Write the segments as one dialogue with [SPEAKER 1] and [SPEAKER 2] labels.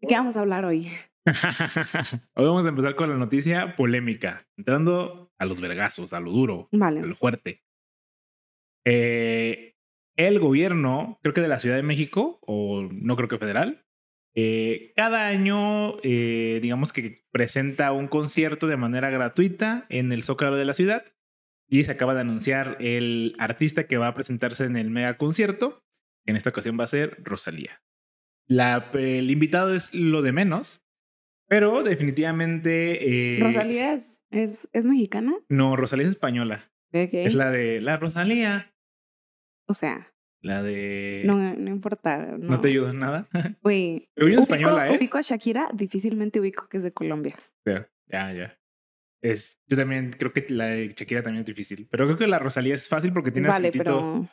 [SPEAKER 1] ¿De qué vamos a hablar hoy?
[SPEAKER 2] hoy vamos a empezar con la noticia polémica, entrando a los vergazos, a lo duro,
[SPEAKER 1] vale.
[SPEAKER 2] a lo fuerte. Eh, el gobierno, creo que de la Ciudad de México, o no creo que federal, eh, cada año, eh, digamos que presenta un concierto de manera gratuita en el Zócalo de la ciudad y se acaba de anunciar el artista que va a presentarse en el mega concierto. En esta ocasión va a ser Rosalía. La, el invitado es lo de menos, pero definitivamente...
[SPEAKER 1] Eh, ¿Rosalía es, es, mexicana?
[SPEAKER 2] No, Rosalía es española. Es la de la Rosalía.
[SPEAKER 1] O sea.
[SPEAKER 2] La de.
[SPEAKER 1] No, no importa.
[SPEAKER 2] No, te ayuda en nada.
[SPEAKER 1] Güey.
[SPEAKER 2] ubico, española, ¿eh?
[SPEAKER 1] Ubico a Shakira, difícilmente ubico que es de Colombia.
[SPEAKER 2] Ya, ya, ya. Es, yo también creo que la de Shakira también es difícil. Pero creo que la Rosalía es fácil porque tiene vale, pero...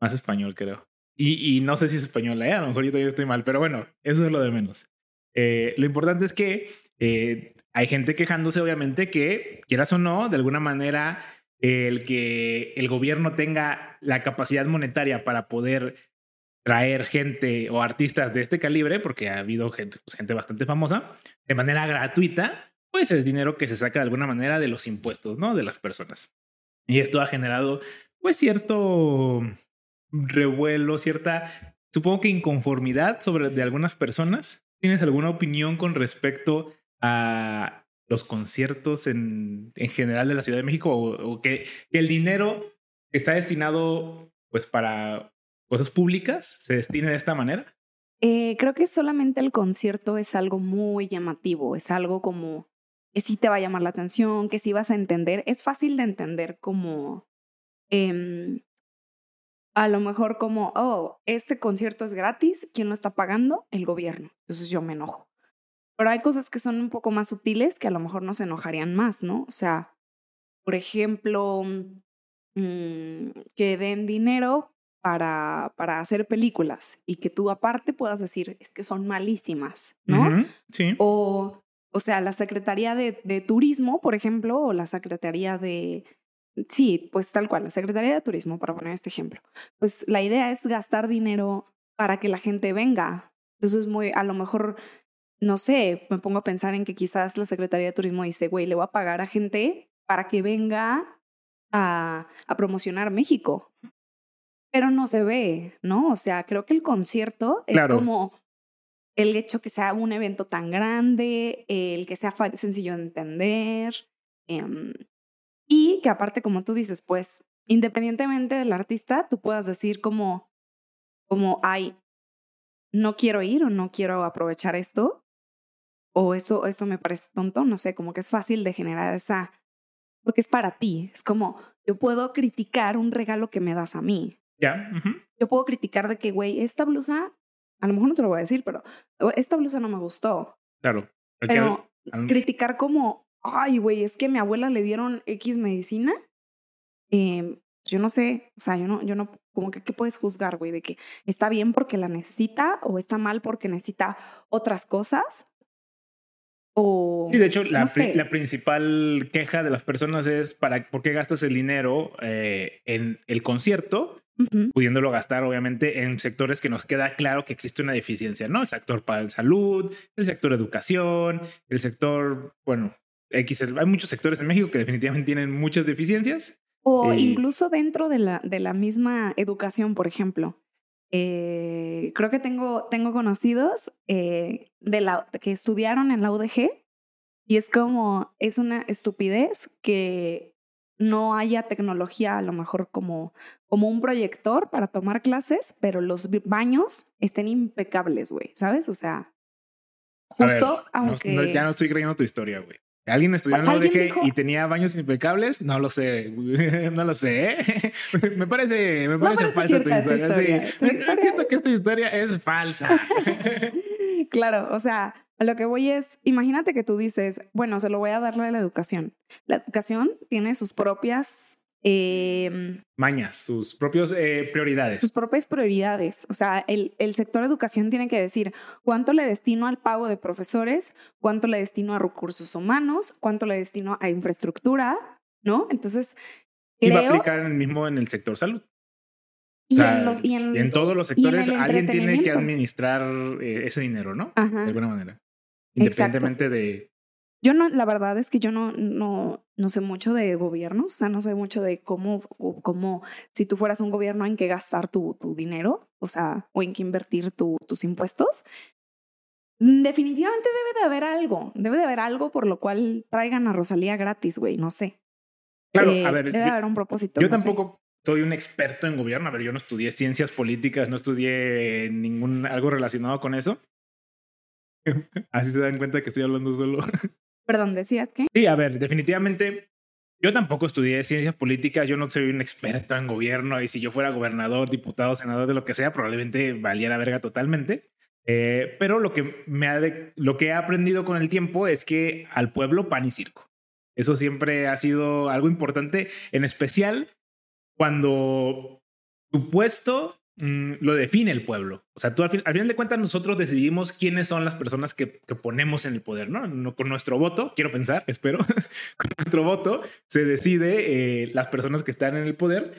[SPEAKER 2] más español, creo. Y, no sé si es española, ¿eh? A lo mejor yo todavía estoy mal, pero bueno, eso es lo de menos. Eh, lo importante es que eh, hay gente quejándose, obviamente, que quieras o no, de alguna manera el que el gobierno tenga la capacidad monetaria para poder traer gente o artistas de este calibre, porque ha habido gente, pues, gente bastante famosa, de manera gratuita, pues es dinero que se saca de alguna manera de los impuestos, ¿no? De las personas. Y esto ha generado, pues, cierto revuelo, cierta, supongo que inconformidad sobre de algunas personas. ¿Tienes alguna opinión con respecto a los conciertos en, en general de la Ciudad de México o, que, el dinero está destinado pues para cosas públicas se destine de esta manera?
[SPEAKER 1] Eh, creo que solamente el concierto es algo muy llamativo, es algo como que sí te va a llamar la atención, que sí vas a entender, es fácil de entender como em, a lo mejor como, oh, este concierto es gratis, ¿quién lo está pagando? El gobierno. Entonces yo me enojo. Pero hay cosas que son un poco más sutiles que a lo mejor nos enojarían más, ¿no? O sea, por ejemplo, mm, que den dinero para, para hacer películas y que tú aparte puedas decir, es que son malísimas, ¿no?
[SPEAKER 2] sí.
[SPEAKER 1] O, o sea, la Secretaría de, de Turismo, por ejemplo, o la Secretaría de, Sí, pues tal cual, la Secretaría de Turismo, para poner este ejemplo. Pues la idea es gastar dinero para que la gente venga. Entonces, muy, a lo mejor no sé, me pongo a pensar en que quizás la Secretaría de Turismo dice, güey, le voy a pagar a gente para que venga a, a promocionar México. Pero no se ve, ¿no? O sea, creo que el concierto es como el hecho que sea un evento tan grande, el que sea sencillo de entender, em, y que aparte, como tú dices, pues, independientemente del artista, tú puedas decir como, como, ay, no quiero ir o no quiero aprovechar esto, o esto, esto me parece tonto, no sé, como que es fácil de generar esa, porque es para ti, es como, yo puedo criticar un regalo que me das a mí.
[SPEAKER 2] Ya.
[SPEAKER 1] Yo puedo criticar de que, güey, esta blusa, a lo mejor no te lo voy a decir, pero esta blusa no me gustó.
[SPEAKER 2] Claro.
[SPEAKER 1] Pero criticar como, ay, güey, es que a mi abuela le dieron X medicina. Eh, yo no sé, o sea, yo no, yo no, como que, ¿qué puedes juzgar, güey? De que está bien porque la necesita o está mal porque necesita otras cosas. O,
[SPEAKER 2] sí, de hecho, la, la, principal queja de las personas es para por qué gastas el dinero eh, en el concierto, pudiéndolo gastar, obviamente, en sectores que nos queda claro que existe una deficiencia, ¿no? El sector para la salud, el sector educación, el sector, bueno, X, hay muchos sectores en México que definitivamente tienen muchas deficiencias.
[SPEAKER 1] O incluso dentro de la, de la misma educación, por ejemplo. Eh, creo que tengo, tengo conocidos eh, de la, que estudiaron en la UDG y es como, es una estupidez que no haya tecnología a lo mejor como, como un proyector para tomar clases, pero los baños estén impecables, güey, ¿sabes? O sea, justo aunque...
[SPEAKER 2] ya no estoy creyendo tu historia, güey. ¿Alguien estudió en la UDG y tenía baños impecables? No lo sé, no lo sé. me parece, me parece, falsa tu historia. Siento que esta historia es falsa.
[SPEAKER 1] claro, o sea, a lo que voy es, imagínate que tú dices, bueno, se lo voy a darle a la educación. La educación tiene sus propias eh,
[SPEAKER 2] Mañas, sus propias eh, prioridades.
[SPEAKER 1] Sus propias prioridades. O sea, el, el sector educación tiene que decir cuánto le destino al pago de profesores, cuánto le destino a recursos humanos, cuánto le destino a infraestructura, ¿no? Entonces,
[SPEAKER 2] y va a aplicar el mismo en el sector salud.
[SPEAKER 1] Y, en los, y, en,
[SPEAKER 2] todos los sectores alguien tiene que administrar eh, ese dinero, ¿no? De alguna manera. Independientemente de...
[SPEAKER 1] Yo no, la verdad es que yo no, no, no sé mucho de gobiernos, o sea, no sé mucho de cómo, cómo, si tú fueras un gobierno en qué gastar tu, tu dinero, o sea, o en qué invertir tu, tus impuestos. Definitivamente debe de haber algo, debe de haber algo por lo cual traigan a Rosalía gratis, güey, no sé.
[SPEAKER 2] Claro, a eh, ver.
[SPEAKER 1] Debe haber un propósito.
[SPEAKER 2] Yo tampoco soy un experto en gobierno. A ver, yo no estudié ciencias políticas, no estudié ningún algo relacionado con eso. Así se dan cuenta que estoy hablando solo.
[SPEAKER 1] Perdón, ¿decías qué?
[SPEAKER 2] Sí, a ver, definitivamente yo tampoco estudié ciencias políticas, yo no soy un experto en gobierno y si yo fuera gobernador, diputado, senador, de lo que sea, probablemente valiera verga totalmente. Eh, pero lo que, me ha lo que he aprendido con el tiempo es que al pueblo pan y circo. Eso siempre ha sido algo importante, en especial cuando tu puesto mm, lo define el pueblo. O sea, tú al, final de cuentas nosotros decidimos quiénes son las personas que, ponemos en el poder, ¿no? Con nuestro voto, quiero pensar, espero, con nuestro voto se decide eh, las personas que están en el poder.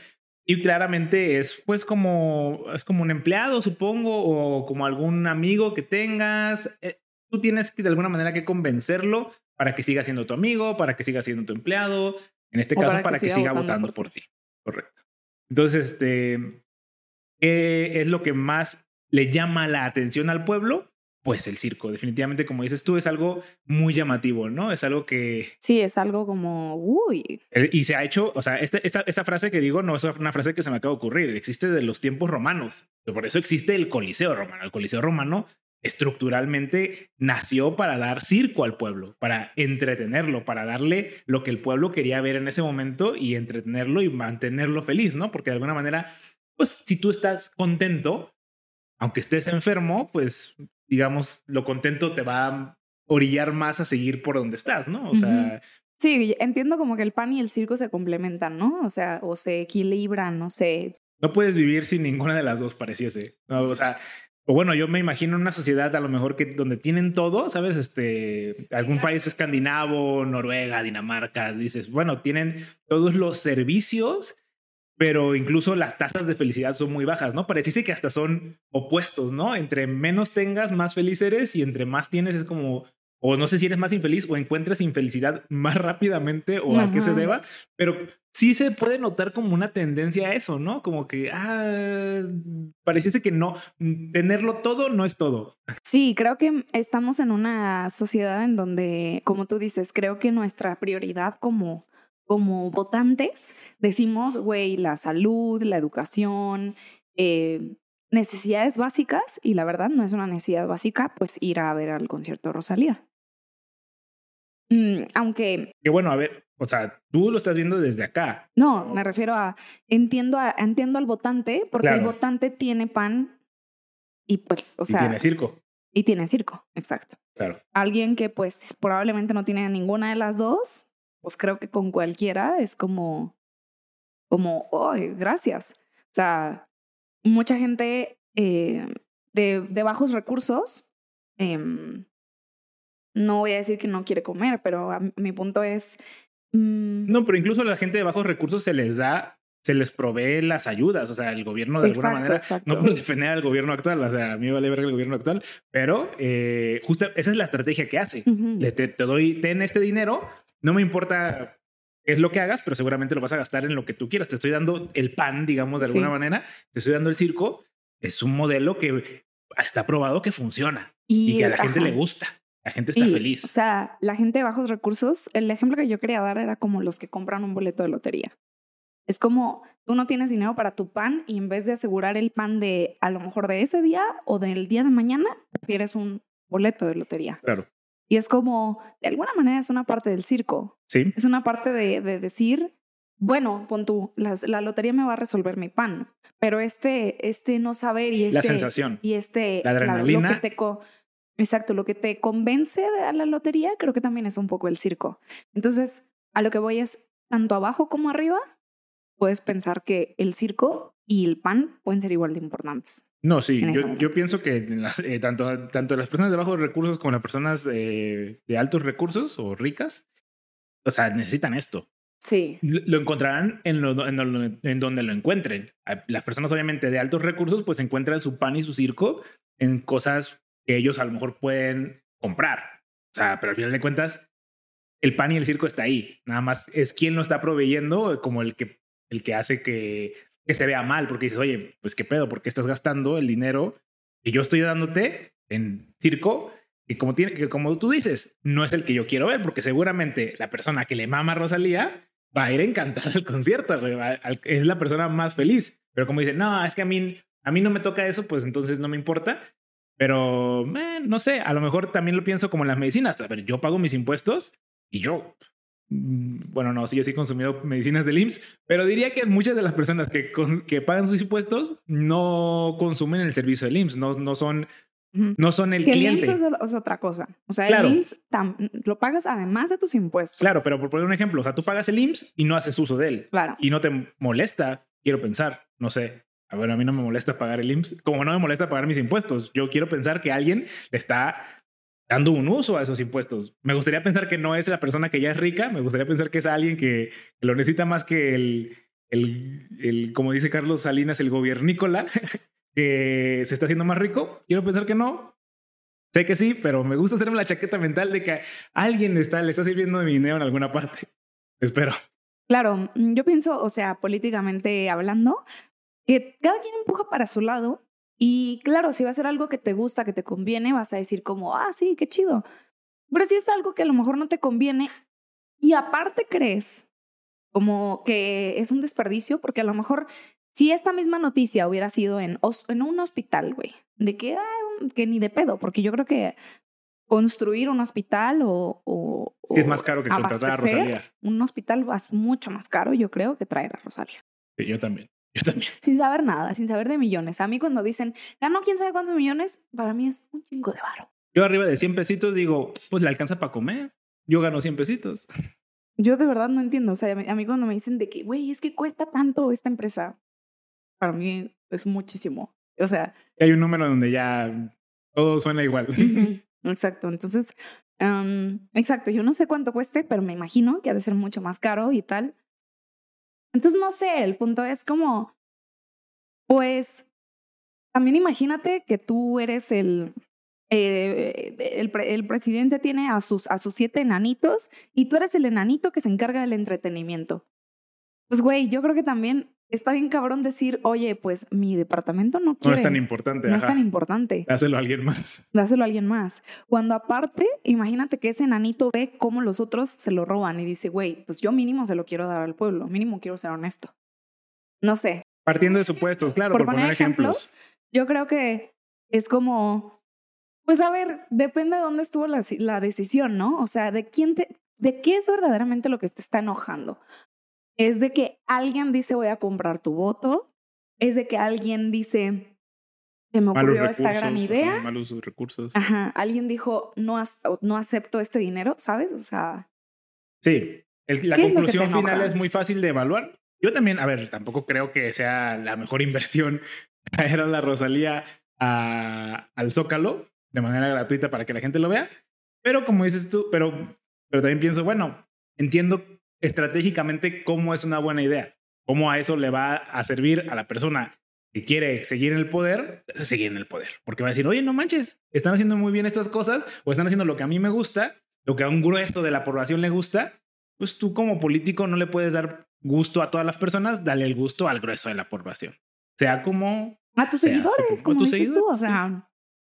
[SPEAKER 2] Y claramente es pues como, es como un empleado, supongo, o como algún amigo que tengas. Eh, tú tienes que de alguna manera que convencerlo para que siga siendo tu amigo, para que siga siendo tu empleado, en este caso para, que, siga, votando, por ti. Correcto. Entonces, este, ¿qué es lo que más le llama la atención al pueblo? Pues el circo, definitivamente, como dices tú, es algo muy llamativo, ¿no? Es algo que...
[SPEAKER 1] Sí, es algo como, uy.
[SPEAKER 2] Y se ha hecho, o sea, esta, esta, esta frase que digo no es una frase que se me acaba de ocurrir, existe de los tiempos romanos. Por eso existe el Coliseo romano. El Coliseo romano estructuralmente nació para dar circo al pueblo, para entretenerlo, para darle lo que el pueblo quería ver en ese momento y entretenerlo y mantenerlo feliz, ¿no? Porque de alguna manera, pues si tú estás contento, aunque estés enfermo, pues digamos, lo contento te va a orillar más a seguir por donde estás, ¿no? O sea...
[SPEAKER 1] Sí, entiendo como que el pan y el circo se complementan, ¿no? O sea, o se equilibran, no sé.
[SPEAKER 2] No puedes vivir sin ninguna de las dos, pareciese. o sea, o bueno, yo me imagino una sociedad a lo mejor que donde tienen todo, ¿sabes? Este, algún país escandinavo, Noruega, Dinamarca, dices, bueno, tienen todos los servicios, pero incluso las tasas de felicidad son muy bajas, ¿no? Parece que hasta son opuestos, ¿no? Entre menos tengas, más feliz eres y entre más tienes es como o no sé si eres más infeliz o encuentras infelicidad más rápidamente o a qué se deba, pero sí se puede notar como una tendencia a eso, ¿no? Como que, ah, pareciese que no, tenerlo todo no es todo.
[SPEAKER 1] Sí, creo que estamos en una sociedad en donde, como tú dices, creo que nuestra prioridad como, como votantes, decimos, güey, la salud, la educación, eh, necesidades básicas, y la verdad no es una necesidad básica, pues ir a ver al concierto de Rosalía. Mm, aunque...
[SPEAKER 2] Que bueno, a ver, o sea, tú lo estás viendo desde acá.
[SPEAKER 1] No, me refiero a, entiendo, a, entiendo al votante, porque el votante tiene pan y pues, o sea...
[SPEAKER 2] Y tiene circo.
[SPEAKER 1] Y tiene circo, exacto.
[SPEAKER 2] Claro.
[SPEAKER 1] Alguien que pues probablemente no tiene ninguna de las dos, pues creo que con cualquiera es como, como, oh, gracias. O sea, mucha gente eh, de, de, bajos recursos eh, no voy a decir que no quiere comer, pero mi punto es...
[SPEAKER 2] Mm, no, pero incluso a la gente de bajos recursos se les da, se les provee las ayudas, o sea, el gobierno de alguna manera, no por defender al gobierno actual, o sea, a mí me vale ver el gobierno actual, pero eh, justo esa es la estrategia que hace. te, te doy, ten este dinero, no me importa qué es lo que hagas, pero seguramente lo vas a gastar en lo que tú quieras. Te estoy dando el pan, digamos, de alguna manera, te estoy dando el circo. Es un modelo que está probado que funciona y, que a la gente le gusta. La gente está feliz.
[SPEAKER 1] O sea, la gente de bajos recursos, el ejemplo que yo quería dar era como los que compran un boleto de lotería. Es como tú no tienes dinero para tu pan y en vez de asegurar el pan de a lo mejor de ese día o del día de mañana, prefieres un boleto de lotería.
[SPEAKER 2] Claro.
[SPEAKER 1] Y es como, de alguna manera es una parte del circo.
[SPEAKER 2] Sí.
[SPEAKER 1] Es una parte de, de decir, bueno, pon tú, la, lotería me va a resolver mi pan, pero este, este no saber y este...
[SPEAKER 2] La sensación.
[SPEAKER 1] Y este... La adrenalina. lo que te Exacto, lo que te convence de la lotería creo que también es un poco el circo. Entonces, a lo que voy es, tanto abajo como arriba, puedes pensar que el circo y el pan pueden ser igual de importantes.
[SPEAKER 2] No, sí, yo, yo, pienso que eh, tanto, tanto las personas de bajos recursos como las personas eh, de altos recursos o ricas, o sea, necesitan esto.
[SPEAKER 1] Sí.
[SPEAKER 2] Lo encontrarán en, en, donde lo encuentren. Las personas, obviamente, de altos recursos, pues encuentran su pan y su circo en cosas que ellos a lo mejor pueden comprar. O sea, pero al final de cuentas, el pan y el circo está ahí. Nada más es quien lo está proveyendo como el que, el que hace que, que se vea mal, porque dices, oye, pues qué pedo, ¿por qué estás gastando el dinero que yo estoy dándote en circo? Que como, tiene, que como tú dices, no es el que yo quiero ver, porque seguramente la persona que le mama a Rosalía va a ir encantada al concierto, es la persona más feliz. Pero como dice, no, es que a mí, a mí no me toca eso, pues entonces no me importa. Pero eh, no sé, a lo mejor también lo pienso como en las medicinas. A ver, yo pago mis impuestos y yo, bueno, no, sí, yo sí he consumido medicinas del IMSS, pero diría que muchas de las personas que, que pagan sus impuestos no consumen el servicio del IMSS, no, no son no son el cliente.
[SPEAKER 1] El IMSS es, otra cosa. O sea, el IMSS lo pagas además de tus impuestos.
[SPEAKER 2] Claro, pero por poner un ejemplo, o sea, tú pagas el IMSS y no haces uso de él.
[SPEAKER 1] Claro.
[SPEAKER 2] Y no te molesta, quiero pensar, no sé. A ver, a mí no me molesta pagar el IMSS, como no me molesta pagar mis impuestos. Yo quiero pensar que alguien le está dando un uso a esos impuestos. Me gustaría pensar que no es la persona que ya es rica, me gustaría pensar que es alguien que, lo necesita más que el, el, el, como dice Carlos Salinas, el gobiernícola, que se está haciendo más rico. Quiero pensar que no. Sé que sí, pero me gusta hacerme la chaqueta mental de que alguien le está, le está sirviendo de mi dinero en alguna parte. Espero.
[SPEAKER 1] Claro, mm, yo pienso, o sea, políticamente hablando, que cada quien empuja para su lado y claro, si va a ser algo que te gusta, que te conviene, vas a decir como, ah, sí, qué chido. Pero si es algo que a lo mejor no te conviene y aparte crees como que es un desperdicio, porque a lo mejor si esta misma noticia hubiera sido en, en un hospital, güey, de que, que ni de pedo, porque yo creo que construir un hospital o... o
[SPEAKER 2] es más caro que contratar a Rosalía.
[SPEAKER 1] Un hospital es mucho más caro, yo creo, que traer a Rosalía.
[SPEAKER 2] Sí, yo también. Yo también.
[SPEAKER 1] Sin saber nada, sin saber de millones. A mí cuando dicen, ganó quién sabe cuántos millones, para mí es un chingo de varo.
[SPEAKER 2] Yo arriba de 100 pesitos digo, pues le alcanza para comer. Yo gano 100 pesitos.
[SPEAKER 1] Yo de verdad no entiendo. O sea, a mí cuando me dicen de que, güey, es que cuesta tanto esta empresa, para mí es muchísimo. O sea...
[SPEAKER 2] Hay un número donde ya todo suena igual.
[SPEAKER 1] Exacto. Entonces, exacto. Yo no sé cuánto cueste, pero me imagino que ha de ser mucho más caro y tal. Entonces, no sé, el punto es como, pues, también imagínate que tú eres el, eh, el, el, presidente tiene a sus, a sus siete enanitos y tú eres el enanito que se encarga del entretenimiento. Pues, güey, yo creo que también está bien cabrón decir, oye, pues mi departamento no quiere.
[SPEAKER 2] No es tan importante.
[SPEAKER 1] No es tan importante.
[SPEAKER 2] Dáselo a alguien más.
[SPEAKER 1] Dáselo a alguien más. Cuando aparte, imagínate que ese enanito ve cómo los otros se lo roban y dice, güey, pues yo mínimo se lo quiero dar al pueblo, mínimo quiero ser honesto. No sé.
[SPEAKER 2] Partiendo de supuestos, claro, por, poner, ejemplos,
[SPEAKER 1] Yo creo que es como, pues a ver, depende de dónde estuvo la, la decisión, ¿no? O sea, de quién te, de qué es verdaderamente lo que te está enojando es de que alguien dice voy a comprar tu voto, es de que alguien dice se me ocurrió esta gran idea.
[SPEAKER 2] malos recursos.
[SPEAKER 1] Ajá, alguien dijo no, no acepto este dinero, ¿sabes? O sea.
[SPEAKER 2] Sí, la conclusión final es muy fácil de evaluar. Yo también, a ver, tampoco creo que sea la mejor inversión traer a la Rosalía al Zócalo de manera gratuita para que la gente lo vea. Pero como dices tú, pero, pero también pienso, bueno, entiendo estratégicamente cómo es una buena idea, cómo a eso le va a servir a la persona que quiere seguir en el poder, seguir en el poder. Porque va a decir, oye, no manches, están haciendo muy bien estas cosas o están haciendo lo que a mí me gusta, lo que a un grueso de la población le gusta, pues tú como político no le puedes dar gusto a todas las personas, dale el gusto al grueso de la población. Sea como...
[SPEAKER 1] A tus seguidores, como, tus seguidores, tú, o sea...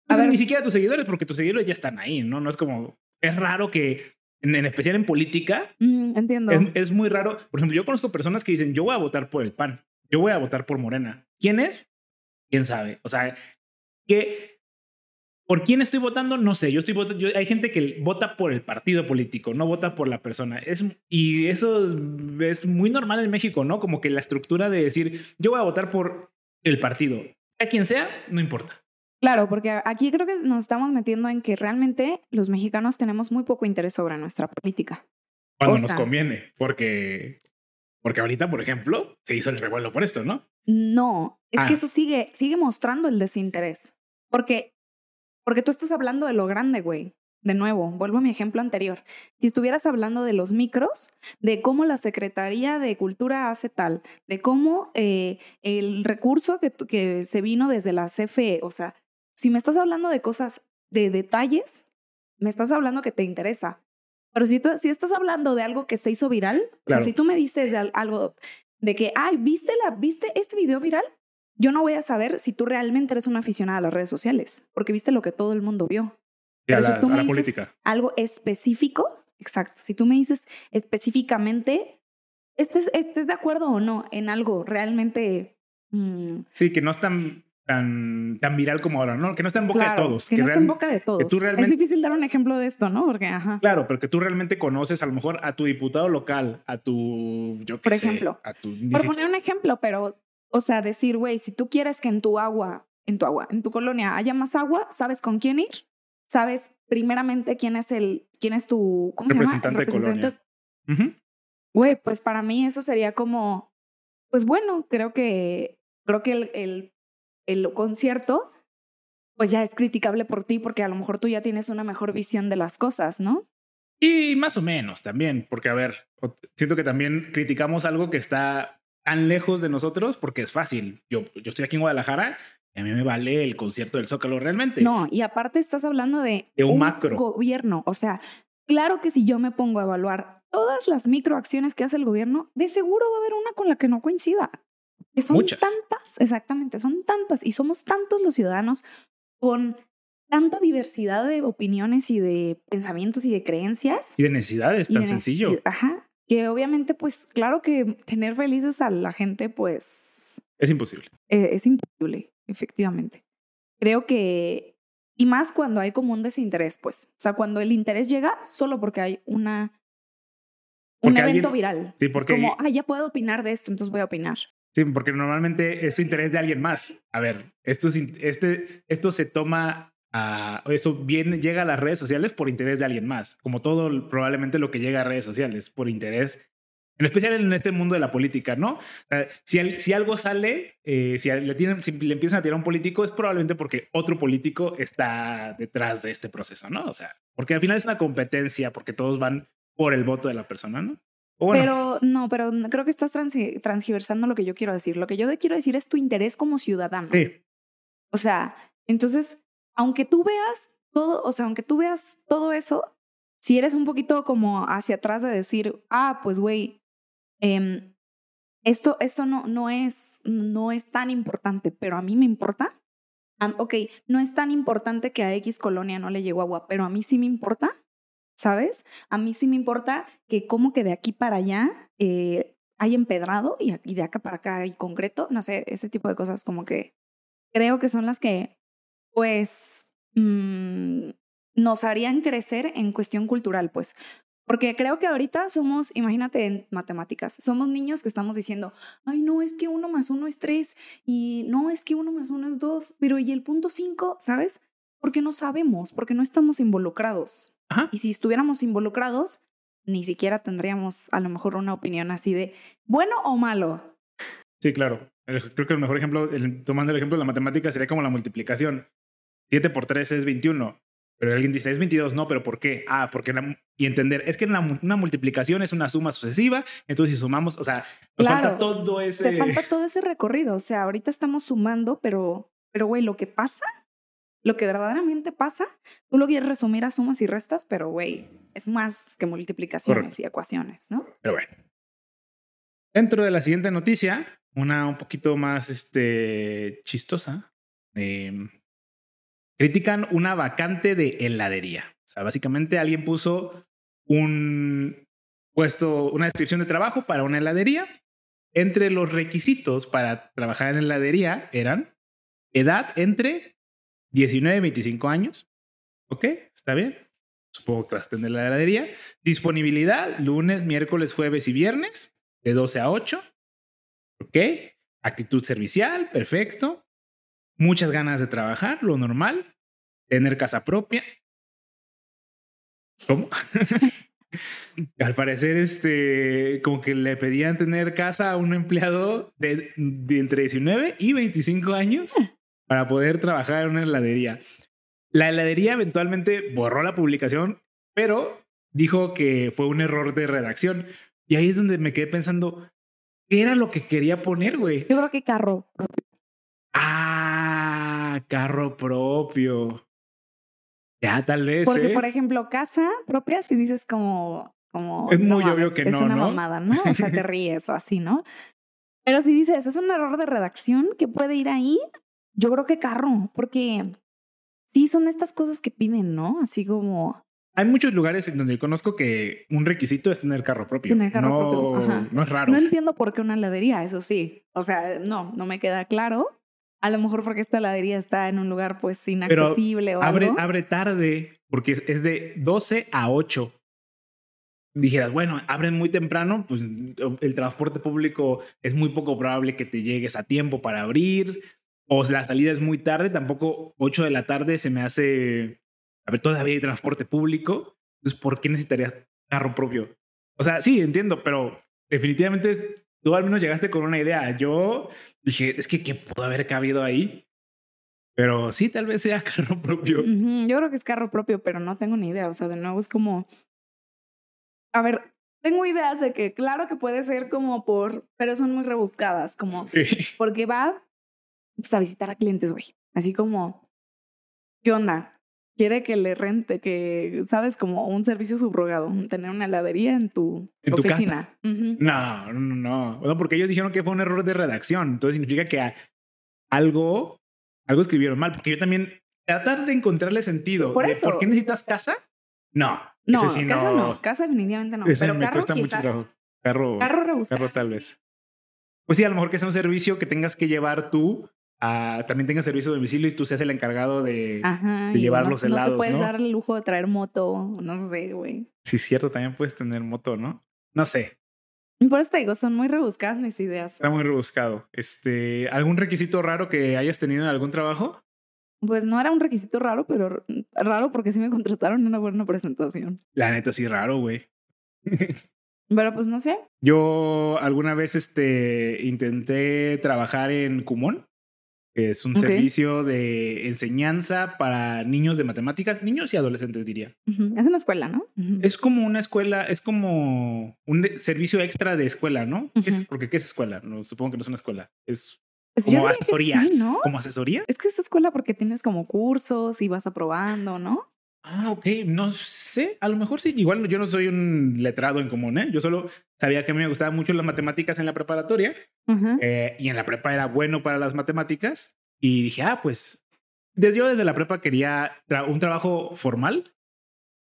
[SPEAKER 2] A ver, ni siquiera a tus seguidores, porque tus seguidores ya están ahí, ¿no? No es como... Es raro que en, especial en política,
[SPEAKER 1] mm, entiendo.
[SPEAKER 2] Es, muy raro. Por ejemplo, yo conozco personas que dicen, yo voy a votar por el PAN, yo voy a votar por Morena. ¿Quién es? ¿Quién sabe? O sea, que por quién estoy votando, no sé. Yo estoy votando, hay gente que vota por el partido político, no vota por la persona. Es, y eso es, muy normal en México, ¿no? Como que la estructura de decir, yo voy a votar por el partido. A quien sea, no importa.
[SPEAKER 1] Claro, porque aquí creo que nos estamos metiendo en que realmente los mexicanos tenemos muy poco interés sobre nuestra política.
[SPEAKER 2] Cuando nos conviene, porque, porque ahorita, por ejemplo, se hizo el revuelo por esto, ¿no?
[SPEAKER 1] No, es que ah. eso sigue, sigue mostrando el desinterés. Porque, porque tú estás hablando de lo grande, güey. de nuevo, vuelvo a mi ejemplo anterior. Si estuvieras hablando de los micros, de cómo la Secretaría de Cultura hace tal, de cómo eh, el recurso que, que se vino desde la CFE, o sea, si me estás hablando de cosas, de detalles, me estás hablando que te interesa. Pero si, tú, si estás hablando de algo que se hizo viral, o sea, si tú me dices de algo de que, ay, ¿viste, la, ¿viste este video viral? Yo no voy a saber si tú realmente eres una aficionada a las redes sociales, porque viste lo que todo el mundo vio.
[SPEAKER 2] Pero si tú me dices política.
[SPEAKER 1] algo específico, exacto, si tú me dices específicamente, ¿estés, estés de acuerdo o no en algo realmente...
[SPEAKER 2] Mm, sí, que no es tan, tan, tan viral como ahora, ¿no? Que no está en boca de todos.
[SPEAKER 1] Que, no está en boca de todos. Es difícil dar un ejemplo de esto, ¿no? Porque, ajá.
[SPEAKER 2] Claro, pero que tú realmente conoces a lo mejor a tu diputado local, a tu, yo qué
[SPEAKER 1] Por ejemplo, a tu... Por poner un ejemplo, pero, o sea, decir, güey, si tú quieres que en tu agua, en tu agua, en tu colonia haya más agua, ¿sabes con quién ir? sabes primeramente quién es el, quién es tu, ¿cómo
[SPEAKER 2] representante se llama? representante.
[SPEAKER 1] Güey, pues para mí eso sería como, pues bueno, creo que, creo que el, el, el concierto, pues ya es criticable por ti porque a lo mejor tú ya tienes una mejor visión de las cosas, ¿no?
[SPEAKER 2] Y más o menos también, porque a ver, siento que también criticamos algo que está tan lejos de nosotros porque es fácil. Yo, yo estoy aquí en Guadalajara a mí me vale el concierto del Zócalo realmente.
[SPEAKER 1] No, y aparte estás hablando de,
[SPEAKER 2] un, macro
[SPEAKER 1] gobierno. O sea, claro que si yo me pongo a evaluar todas las microacciones que hace el gobierno, de seguro va a haber una con la que no coincida. Que son tantas, exactamente, son tantas y somos tantos los ciudadanos con tanta diversidad de opiniones y de pensamientos y de creencias.
[SPEAKER 2] Y de necesidades, tan sencillo.
[SPEAKER 1] Ajá, que obviamente, pues claro que tener felices a la gente, pues...
[SPEAKER 2] Es imposible.
[SPEAKER 1] Eh, es imposible efectivamente. Creo que, y más cuando hay como un desinterés, pues, o sea, cuando el interés llega solo porque hay una, un evento viral.
[SPEAKER 2] Sí, porque,
[SPEAKER 1] es como, ah, ya puedo opinar de esto, entonces voy a opinar.
[SPEAKER 2] Sí, porque normalmente es interés de alguien más. A ver, esto, es, este, esto se toma a, esto viene, llega a las redes sociales por interés de alguien más, como todo probablemente lo que llega a redes sociales, por interés en especial en este mundo de la política, ¿no? si, si, algo sale, eh, si, le tienen, si le empiezan a tirar a un político, es probablemente porque otro político está detrás de este proceso, ¿no? O sea, porque al final es una competencia, porque todos van por el voto de la persona, ¿no?
[SPEAKER 1] Pero no, pero creo que estás transgiversando lo que yo quiero decir. Lo que yo quiero decir es tu interés como ciudadano.
[SPEAKER 2] Sí.
[SPEAKER 1] O sea, entonces, aunque tú veas todo, o sea, aunque tú veas todo eso, si eres un poquito como hacia atrás de decir, ah, pues güey, Em, esto, esto no, no, es, no es tan importante, pero a mí me importa. ok, no es tan importante que a X colonia no le llegó agua, pero a mí sí me importa, ¿sabes? A mí sí me importa que como que de aquí para allá eh, hay empedrado y, de acá para acá hay concreto, no sé, ese tipo de cosas como que creo que son las que, pues, mm, nos harían crecer en cuestión cultural, pues, porque creo que ahorita somos, imagínate en matemáticas, somos niños que estamos diciendo, ay, no, es que uno más uno es tres y no, es que uno más uno es dos, pero ¿y el punto cinco? ¿Sabes? Porque no sabemos, porque no estamos involucrados. Y si estuviéramos involucrados, ni siquiera tendríamos a lo mejor una opinión así de bueno o malo.
[SPEAKER 2] Sí, claro. Creo que el mejor ejemplo, tomando el ejemplo de la matemática, sería como la multiplicación. 7 por 3 es 21. Pero alguien dice, es 22, no, pero ¿por qué? Ah, porque y entender, es que una, una, multiplicación es una suma sucesiva, entonces si sumamos, o sea, nos falta todo ese...
[SPEAKER 1] Te falta todo ese recorrido, o sea, ahorita estamos sumando, pero, pero güey, lo que pasa, lo que verdaderamente pasa, tú lo quieres resumir a sumas y restas, pero güey, es más que multiplicaciones y ecuaciones, ¿no?
[SPEAKER 2] Pero bueno. Dentro de la siguiente noticia, una un poquito más este, chistosa. Eh, critican una vacante de heladería. O sea, básicamente alguien puso un puesto, una descripción de trabajo para una heladería. Entre los requisitos para trabajar en heladería eran edad entre 19 y 25 años. ¿Ok? ¿Está bien? Supongo que vas a tener la heladería. Disponibilidad lunes, miércoles, jueves y viernes de 12 a 8. ¿Ok? Actitud servicial, perfecto muchas ganas de trabajar, lo normal, tener casa propia. ¿Cómo? Al parecer, este, como que le pedían tener casa a un empleado de, entre 19 y 25 años para poder trabajar en una heladería. La heladería eventualmente borró la publicación, pero dijo que fue un error de redacción. Y ahí es donde me quedé pensando, ¿qué era lo que quería poner, güey?
[SPEAKER 1] Yo creo que carro.
[SPEAKER 2] Ah, carro propio. Ya, tal vez.
[SPEAKER 1] Porque,
[SPEAKER 2] ¿eh?
[SPEAKER 1] por ejemplo, casa propia, si dices como. como
[SPEAKER 2] es muy obvio que no.
[SPEAKER 1] Es una
[SPEAKER 2] ¿no?
[SPEAKER 1] mamada, ¿no? O sea, te ríes o así, ¿no? Pero si dices, es un error de redacción que puede ir ahí, yo creo que carro, porque sí son estas cosas que piden, ¿no? Así como.
[SPEAKER 2] Hay muchos lugares en donde conozco que un requisito es tener carro propio.
[SPEAKER 1] Tener carro
[SPEAKER 2] no,
[SPEAKER 1] propio.
[SPEAKER 2] No es raro.
[SPEAKER 1] No entiendo por qué una heladería, eso sí. O sea, no, no me queda claro. A lo mejor porque esta heladería está en un lugar pues inaccesible
[SPEAKER 2] Pero
[SPEAKER 1] o
[SPEAKER 2] abre,
[SPEAKER 1] algo.
[SPEAKER 2] abre tarde, porque es de 12 a 8. Dijeras, bueno, abren muy temprano, pues el transporte público es muy poco probable que te llegues a tiempo para abrir. O la salida es muy tarde, tampoco 8 de la tarde se me hace. A ver, todavía hay transporte público. Entonces, ¿por qué necesitarías carro propio? O sea, sí, entiendo, pero definitivamente tú al menos llegaste con una idea. Yo dije, es que ¿qué pudo haber cabido ahí? Pero sí, tal vez sea carro propio.
[SPEAKER 1] Uh -huh. Yo creo que es carro propio, pero no tengo ni idea. O sea, de nuevo es como. A ver, tengo ideas de que claro que puede ser como por, pero son muy rebuscadas, como porque va pues, a visitar a clientes, güey. Así como, ¿qué onda? Quiere que le rente, que, ¿sabes? Como un servicio subrogado, tener una heladería en tu
[SPEAKER 2] ¿En
[SPEAKER 1] oficina.
[SPEAKER 2] Tu uh -huh. No, no, no. Bueno, porque ellos dijeron que fue un error de redacción. Entonces significa que algo, algo escribieron mal. Porque yo también tratar de encontrarle sentido.
[SPEAKER 1] Por,
[SPEAKER 2] de,
[SPEAKER 1] eso.
[SPEAKER 2] ¿Por qué necesitas casa? No.
[SPEAKER 1] No,
[SPEAKER 2] sí
[SPEAKER 1] casa no. no. Casa definitivamente no.
[SPEAKER 2] Ese
[SPEAKER 1] Pero
[SPEAKER 2] me
[SPEAKER 1] carro
[SPEAKER 2] cuesta
[SPEAKER 1] quizás.
[SPEAKER 2] mucho. Carro,
[SPEAKER 1] carro.
[SPEAKER 2] Carro tal vez. Pues sí, a lo mejor que sea un servicio que tengas que llevar tú También tenga servicio de domicilio y tú seas el encargado de,
[SPEAKER 1] Ajá,
[SPEAKER 2] de llevar
[SPEAKER 1] no,
[SPEAKER 2] los helados.
[SPEAKER 1] No te puedes
[SPEAKER 2] ¿no?
[SPEAKER 1] dar el lujo de traer moto, no sé, güey.
[SPEAKER 2] Sí, cierto, también puedes tener moto, ¿no? No sé.
[SPEAKER 1] Por eso te digo, son muy rebuscadas mis ideas.
[SPEAKER 2] Está muy rebuscado. Este, ¿Algún requisito raro que hayas tenido en algún trabajo?
[SPEAKER 1] Pues no era un requisito raro, pero raro porque sí me contrataron una buena presentación.
[SPEAKER 2] La neta, sí, raro, güey.
[SPEAKER 1] pero pues no sé.
[SPEAKER 2] Yo alguna vez este, intenté trabajar en Kumon. Es un
[SPEAKER 1] Okay.
[SPEAKER 2] servicio de enseñanza para niños de matemáticas, niños y adolescentes, diría.
[SPEAKER 1] Es una escuela, ¿no?
[SPEAKER 2] Es como una escuela, es como un servicio extra de escuela, ¿no? ¿Qué es? Porque ¿qué es escuela? No, supongo que no es una escuela. Es
[SPEAKER 1] Pues
[SPEAKER 2] como asesorías.
[SPEAKER 1] sí, ¿no?
[SPEAKER 2] ¿Como asesoría?
[SPEAKER 1] Es que es escuela porque tienes como cursos y vas aprobando, ¿no?
[SPEAKER 2] Ah, ok. No sé. A lo mejor sí. Igual yo no soy un letrado en común, ¿eh? Yo solo sabía que me gustaban mucho las matemáticas en la preparatoria eh, y en la prepa era bueno para las matemáticas. Y dije, ah, pues desde yo desde la prepa quería tra- un trabajo formal.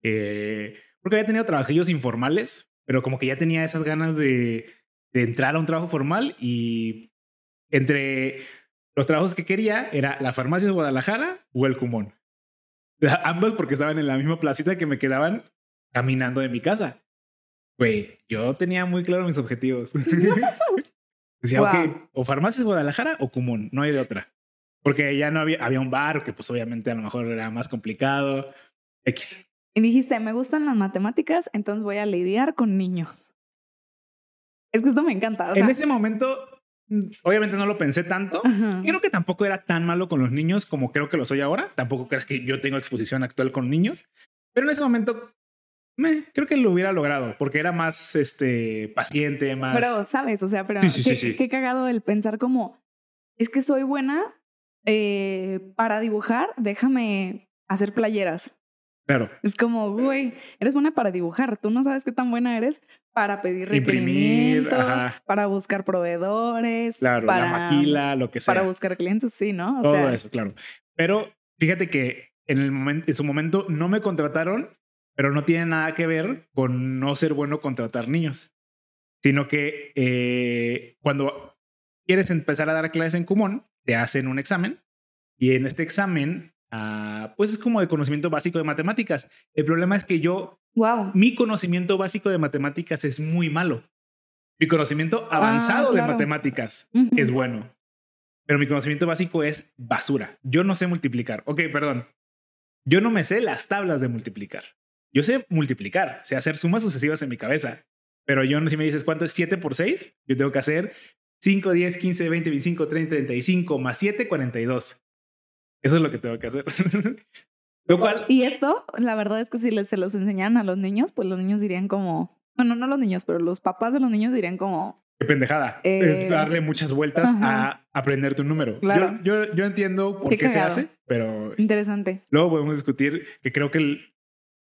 [SPEAKER 2] eh, porque había tenido trabajillos informales, pero como que ya tenía esas ganas de, de entrar a un trabajo formal y entre los trabajos que quería era la farmacia de Guadalajara o el Cumón. Ambos porque estaban en la misma placita que me quedaban caminando de mi casa. Güey, yo tenía muy claro mis objetivos. Decía,
[SPEAKER 1] Wow.
[SPEAKER 2] ok, o farmacia de Guadalajara o Cumón, no hay de otra. Porque ya no había, había un bar que pues obviamente a lo mejor era más complicado. X.
[SPEAKER 1] Y dijiste, me gustan las matemáticas, entonces voy a lidiar con niños. Es que esto me encanta. O sea,
[SPEAKER 2] en ese momento, obviamente no lo pensé tanto.
[SPEAKER 1] ajá.
[SPEAKER 2] Creo que tampoco era tan malo con los niños como creo que lo soy ahora. Tampoco creas que yo tengo exposición actual con niños. Pero en ese momento, me, creo que lo hubiera logrado porque era más este, paciente, más...
[SPEAKER 1] Pero, ¿sabes? O sea, pero
[SPEAKER 2] Sí, sí,
[SPEAKER 1] qué,
[SPEAKER 2] sí,
[SPEAKER 1] qué cagado el pensar como, es que soy buena eh, para dibujar, déjame hacer playeras.
[SPEAKER 2] Claro.
[SPEAKER 1] Es como, güey, eres buena para dibujar, tú no sabes qué tan buena eres para pedir
[SPEAKER 2] Imprimir,
[SPEAKER 1] requerimientos,
[SPEAKER 2] ajá.
[SPEAKER 1] para buscar proveedores,
[SPEAKER 2] Claro,
[SPEAKER 1] para,
[SPEAKER 2] la maquila, lo que sea.
[SPEAKER 1] para buscar clientes, sí, ¿no? O
[SPEAKER 2] Todo
[SPEAKER 1] sea,
[SPEAKER 2] eso, claro. Pero fíjate que en, el momento, en su momento no me contrataron, pero no tiene nada que ver con no ser bueno contratar niños, sino que eh, cuando quieres empezar a dar clases en Kumon, te hacen un examen y en este examen, ah, pues es como de conocimiento básico de matemáticas. El problema es que yo,
[SPEAKER 1] wow.
[SPEAKER 2] mi conocimiento básico de matemáticas es muy malo. Mi conocimiento avanzado
[SPEAKER 1] Ah, claro.
[SPEAKER 2] de matemáticas es bueno. Pero mi conocimiento básico es basura. Yo no sé multiplicar. Ok, perdón. Yo no me sé las tablas de multiplicar. Yo sé multiplicar, sé hacer sumas sucesivas en mi cabeza. Pero yo no, si me dices cuánto es 7 por 6, yo tengo que hacer 5, 10, 15, 20, 25, 30, 35 más 7, 42. Eso es lo que tengo que hacer. Lo cual...
[SPEAKER 1] Y esto, la verdad es que si se los enseñaran a los niños, pues los niños dirían como, bueno, no los niños, pero los papás de los niños dirían como...
[SPEAKER 2] Qué pendejada. Eh, darle muchas vueltas a aprender tu número. Claro. Yo, yo, entiendo por qué, se hace, pero...
[SPEAKER 1] Interesante.
[SPEAKER 2] Luego podemos discutir que creo que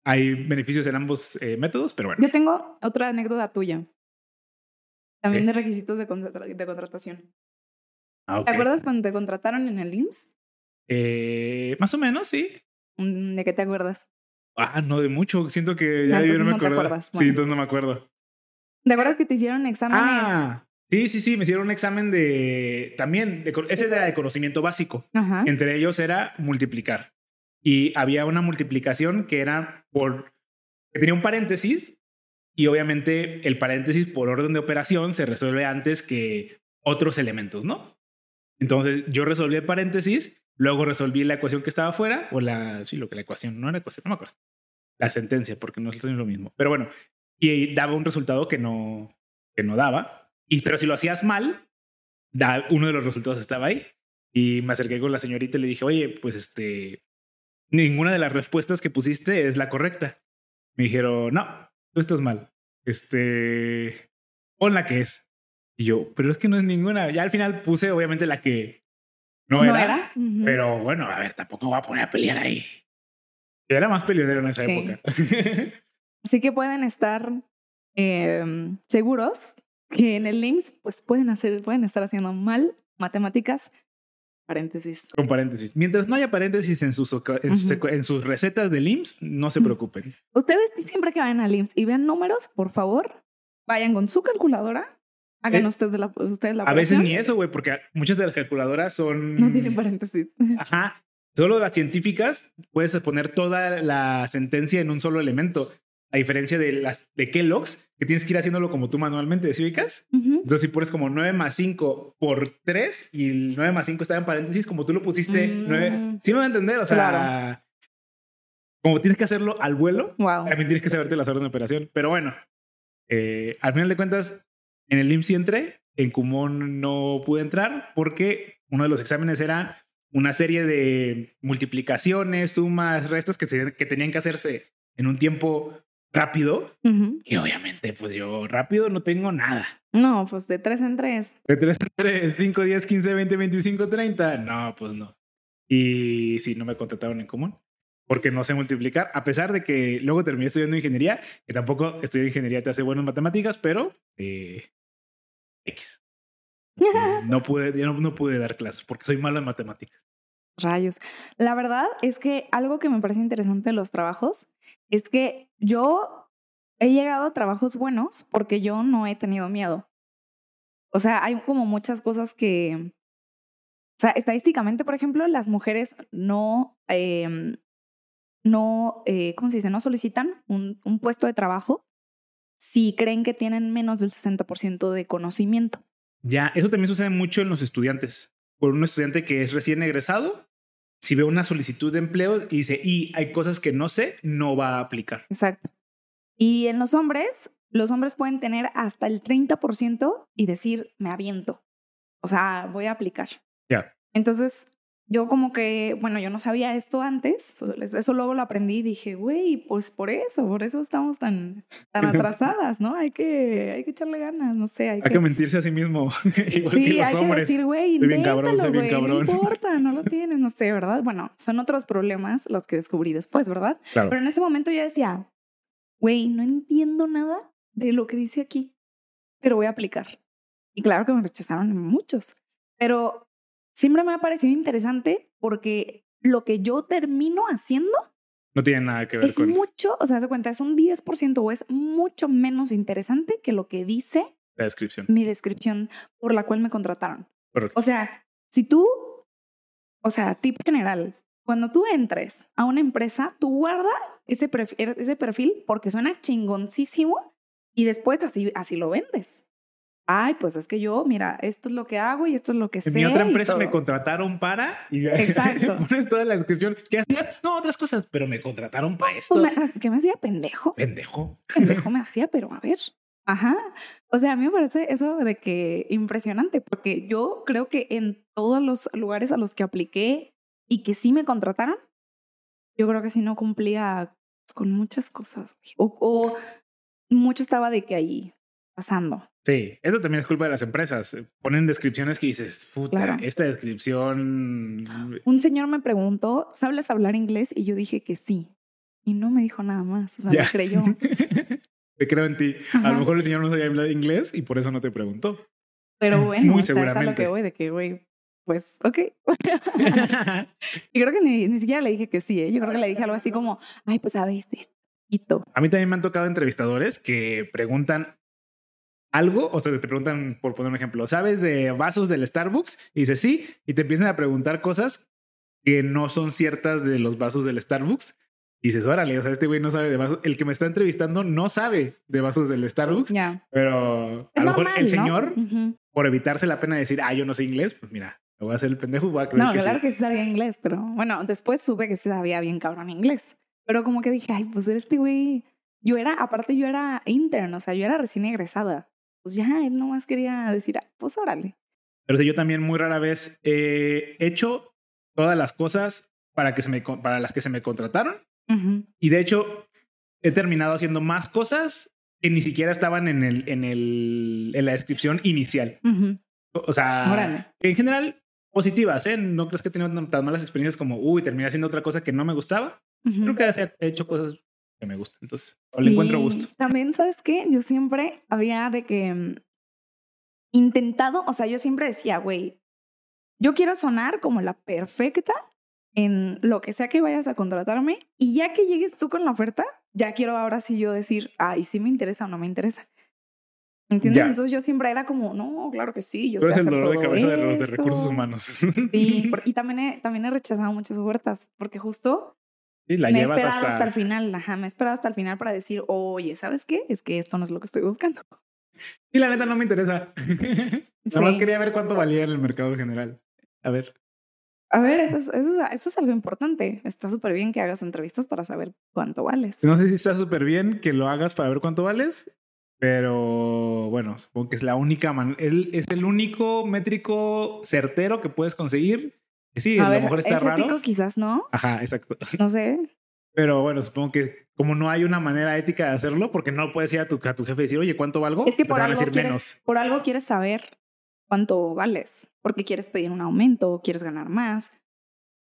[SPEAKER 2] hay beneficios en ambos eh, métodos, pero bueno.
[SPEAKER 1] Yo tengo otra anécdota tuya. También de requisitos de, de contratación. Ah, ¿Te acuerdas cuando te contrataron en el IMSS?
[SPEAKER 2] Eh, más o menos, sí.
[SPEAKER 1] Mm, ¿De qué te acuerdas?
[SPEAKER 2] Ah, no de mucho. Siento que ya yo no me acuerdo. Sí, entonces no me acuerdo.
[SPEAKER 1] ¿Te acuerdas que te hicieron exámenes?
[SPEAKER 2] Ah, sí, sí, sí. Me hicieron un examen de. También. De, ese era de conocimiento básico. Entre ellos era multiplicar. Y había una multiplicación que era por. que tenía un paréntesis. Y obviamente el paréntesis por orden de operación se resuelve antes que otros elementos, ¿no? Entonces yo resolví el paréntesis Luego resolví la ecuación que estaba afuera, o la, sí, lo que la ecuación, no era ecuación, no me acuerdo. La sentencia, porque no es lo mismo. Pero bueno, y daba un resultado que no, que no daba. Y, pero si lo hacías mal, da, uno de los resultados estaba ahí. Y me acerqué con la señorita y le dije, oye, pues este, ninguna de las respuestas que pusiste es la correcta. Me dijeron, no, tú estás mal. Este, pon la que es. Y yo, pero es que no es ninguna. Ya al final puse, obviamente, la que no, era, pero bueno, a ver, tampoco voy a poner a pelear ahí. Era más peleonero en esa época.
[SPEAKER 1] Así que pueden estar em, seguros que en el LIMS pues pueden hacer, pueden estar haciendo mal matemáticas. Paréntesis.
[SPEAKER 2] Con paréntesis. Mientras no haya paréntesis en sus, en, sus, recetas de LIMS, no se preocupen.
[SPEAKER 1] Ustedes siempre que vayan al LIMS y vean números, por favor, vayan con su calculadora Hagan eh, ustedes la, ustedes la
[SPEAKER 2] A veces ni eso, güey, porque muchas de las calculadoras son...
[SPEAKER 1] No tienen paréntesis.
[SPEAKER 2] Ajá. Solo las científicas puedes poner toda la sentencia en un solo elemento. A diferencia de las de Kellogg's, que tienes que ir haciéndolo como tú manualmente, ¿sí ubicas? Entonces, si pones como 9 más 5 por 3 y el 9 más 5 está en paréntesis, como tú lo pusiste, 9... Mm. Sí me va a entender, o sea... Como tienes que hacerlo al vuelo, también tienes que saberte las horas de operación. Pero bueno, eh, al final de cuentas, en el IMSS entré, en Kumon no pude entrar porque uno de los exámenes era una serie de multiplicaciones, sumas, restas que, que tenían que hacerse en un tiempo rápido. Y obviamente, pues yo rápido no tengo nada.
[SPEAKER 1] No, pues de tres en tres.
[SPEAKER 2] De tres en tres, 5, 10, 15, 20, 25, 30. No, pues no. Y sí, no me contrataron en común porque no sé multiplicar, a pesar de que luego terminé estudiando ingeniería, que tampoco estudiar ingeniería te hace bueno en matemáticas, pero eh, X. no pude, no, no pude dar clases porque soy malo en matemáticas.
[SPEAKER 1] Rayos. La verdad es que algo que me parece interesante de los trabajos es que yo he llegado a trabajos buenos porque yo no he tenido miedo. O sea, hay como muchas cosas que, o sea, estadísticamente, por ejemplo, las mujeres no, em, no, eh, ¿cómo se dice? No solicitan un, un puesto de trabajo si creen que tienen menos del 60% de conocimiento.
[SPEAKER 2] Ya, eso también sucede mucho en los estudiantes. Por un estudiante que es recién egresado, si ve una solicitud de empleo y dice, y hay cosas que no sé, no va a aplicar.
[SPEAKER 1] Exacto. Y en los hombres, los hombres pueden tener hasta el 30% y decir, me aviento. O sea, voy a aplicar.
[SPEAKER 2] Ya.
[SPEAKER 1] Entonces, yo como que, bueno, yo no sabía esto antes, eso luego lo aprendí y dije, güey, pues por eso, por eso estamos tan, tan atrasadas, ¿no? Hay que, hay que echarle ganas, no sé.
[SPEAKER 2] Hay, que... mentirse a sí mismo, igual sí, que los hay
[SPEAKER 1] hombres. Que decir, güey, bien cabrón. no importa, no lo tienes, no sé, ¿verdad? Bueno, son otros problemas los que descubrí después, ¿verdad? Pero en ese momento yo decía, güey, no entiendo nada de lo que dice aquí, pero voy a aplicar. Y claro que me rechazaron muchos, pero siempre me ha parecido interesante porque lo que yo termino haciendo
[SPEAKER 2] no tiene nada que ver
[SPEAKER 1] es mucho, o sea, se cuenta, es un 10% o es mucho menos interesante que lo que dice
[SPEAKER 2] la descripción.
[SPEAKER 1] Mi descripción por la cual me contrataron. O sea, si tú, o sea, tip general, cuando tú entres a una empresa, tú guarda ese perfil, ese perfil porque suena chingoncísimo y después así, así lo vendes ay, pues es que yo, mira, esto es lo que hago y esto es lo que sé.
[SPEAKER 2] En mi otra empresa me contrataron para y Exacto. pones toda la descripción. ¿Qué hacías? No, otras cosas, pero me contrataron para esto.
[SPEAKER 1] Pues ¿Qué me hacía pendejo?
[SPEAKER 2] Pendejo.
[SPEAKER 1] Pendejo me hacía, pero a ver. Ajá. O sea, a mí me parece eso de que impresionante, porque yo creo que en todos los lugares a los que apliqué y que sí me contrataron, yo creo que sí no cumplía pues, con muchas cosas. O, o mucho estaba de que ahí pasando.
[SPEAKER 2] Sí, eso también es culpa de las empresas. Ponen descripciones que dices, puta, esta descripción.
[SPEAKER 1] Un señor me preguntó, ¿sabes hablar inglés? Y yo dije que sí. Y no me dijo nada más. O sea, me creyó.
[SPEAKER 2] te creo en ti. A lo mejor el señor no sabía hablar inglés y por eso no te preguntó.
[SPEAKER 1] Pero bueno, Muy o sea, es a lo que voy, de que, güey, pues, ok. y creo que ni, ni, siquiera le dije que sí, ¿eh? Yo creo que le dije algo así como, ay, pues a veces.
[SPEAKER 2] A mí también me han tocado entrevistadores que preguntan algo, o sea, te preguntan, por poner un ejemplo, ¿sabes de vasos del Starbucks? Y dices sí, y te empiezan a preguntar cosas que no son ciertas de los vasos del Starbucks. Y dices, órale, o sea, este güey no sabe de vasos. El que me está entrevistando no sabe de vasos del Starbucks. Ya. Pero a lo mejor el señor, por evitarse la pena de decir, ah, yo no sé inglés, pues mira, me voy a hacer el pendejo, voy a creer
[SPEAKER 1] no,
[SPEAKER 2] que
[SPEAKER 1] claro que sí sabía inglés, pero bueno, después supe que sí sabía bien cabrón inglés. Pero como que dije, ay, pues este güey, yo era, aparte yo era intern, o sea, yo era recién egresada pues ya él nomás quería decir, ah, pues órale.
[SPEAKER 2] Pero yo también muy rara vez he hecho todas las cosas para, que se me, para las que se me contrataron. Y de hecho, he terminado haciendo más cosas que ni siquiera estaban en, el, en, el, en la descripción inicial. O sea, en general, positivas, ¿eh? No crees que he tenido tan malas experiencias como, uy, terminé haciendo otra cosa que no me gustaba. Creo que he hecho cosas que me gusta. Entonces, le encuentro gusto.
[SPEAKER 1] También, ¿sabes qué? Yo siempre había de que mm, intentado, o sea, yo siempre decía, güey, yo quiero sonar como la perfecta en lo que sea que vayas a contratarme y ya que llegues tú con la oferta, ya quiero ahora sí yo decir, ay, sí me interesa o no me interesa. ¿Entiendes? Entonces yo siempre era como, no, claro que sí, yo
[SPEAKER 2] sé hacer el dolor de cabeza de los de recursos humanos.
[SPEAKER 1] Sí, y también he, también he rechazado muchas ofertas, porque justo me he esperado hasta... el final, ajá, me he esperado hasta el final para decir, oye, ¿sabes qué? Es que esto no es lo que estoy buscando.
[SPEAKER 2] Y la neta no me interesa. Nada más quería ver cuánto valía en el mercado general. A ver.
[SPEAKER 1] A ver, eso es, eso, eso es algo importante. Está súper bien que hagas entrevistas para saber cuánto vales.
[SPEAKER 2] No sé si está súper bien que lo hagas para ver cuánto vales, pero bueno, supongo que es la única manera, es el único métrico certero que puedes conseguir Sí, a, lo mejor está
[SPEAKER 1] ¿es
[SPEAKER 2] raro.
[SPEAKER 1] ético quizás no.
[SPEAKER 2] Ajá, exacto.
[SPEAKER 1] No sé.
[SPEAKER 2] Pero bueno, supongo que como no hay una manera ética de hacerlo, porque no puedes ir a tu, a tu jefe y decir, oye, ¿cuánto valgo?
[SPEAKER 1] Es que por algo, quieres, por algo quieres saber cuánto vales, porque quieres pedir un aumento, quieres ganar más.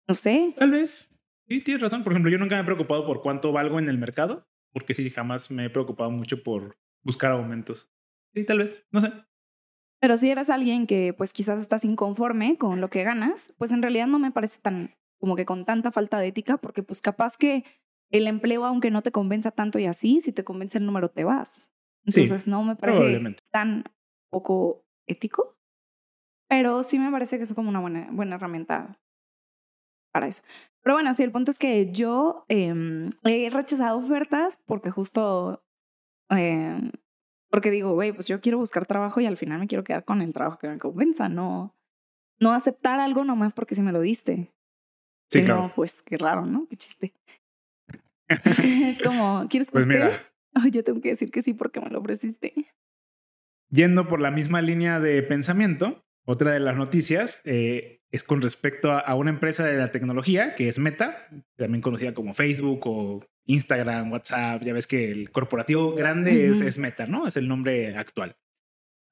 [SPEAKER 1] No sé.
[SPEAKER 2] Tal vez. Sí, tienes razón. Por ejemplo, yo nunca me he preocupado por cuánto valgo en el mercado, porque sí, jamás me he preocupado mucho por buscar aumentos. Sí, tal vez. No sé.
[SPEAKER 1] Pero si eres alguien que pues quizás estás inconforme con lo que ganas, pues en realidad no me parece tan como que con tanta falta de ética, porque pues capaz que el empleo, aunque no te convenza tanto y así, si te convence el número te vas. Entonces no me parece tan poco ético, pero sí me parece que es como una buena, buena herramienta para eso. Pero bueno, sí, el punto es que yo em, he rechazado ofertas porque justo eh, porque digo, güey, pues yo quiero buscar trabajo y al final me quiero quedar con el trabajo que me convenza, no, no aceptar algo nomás porque si me lo diste. Sí, claro. pues qué raro, ¿no? Qué chiste. es como, ¿quieres que pues mira, oh, yo tengo que decir que sí porque me lo ofreciste.
[SPEAKER 2] Yendo por la misma línea de pensamiento, otra de las noticias eh, es con respecto a, una empresa de la tecnología que es Meta, también conocida como Facebook o Instagram, WhatsApp. Ya ves que el corporativo grande es, Meta, ¿no? Es el nombre actual.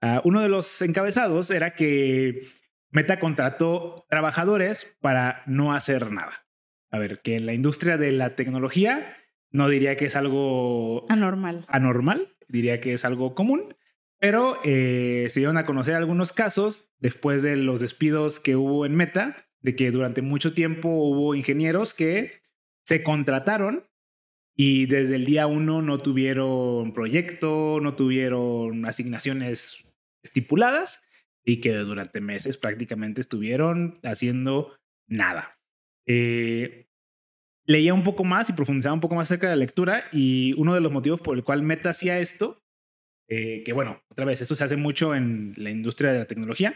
[SPEAKER 2] Ah, uno de los encabezados era que Meta contrató trabajadores para no hacer nada. A ver, que en la industria de la tecnología no diría que es algo
[SPEAKER 1] anormal.
[SPEAKER 2] Anormal, diría que es algo común pero eh, se dieron a conocer algunos casos después de los despidos que hubo en Meta, de que durante mucho tiempo hubo ingenieros que se contrataron y desde el día uno no tuvieron proyecto, no tuvieron asignaciones estipuladas y que durante meses prácticamente estuvieron haciendo nada. Eh, leía un poco más y profundizaba un poco más acerca de la lectura y uno de los motivos por el cual Meta hacía esto eh, que bueno, otra vez, eso se hace mucho en la industria de la tecnología,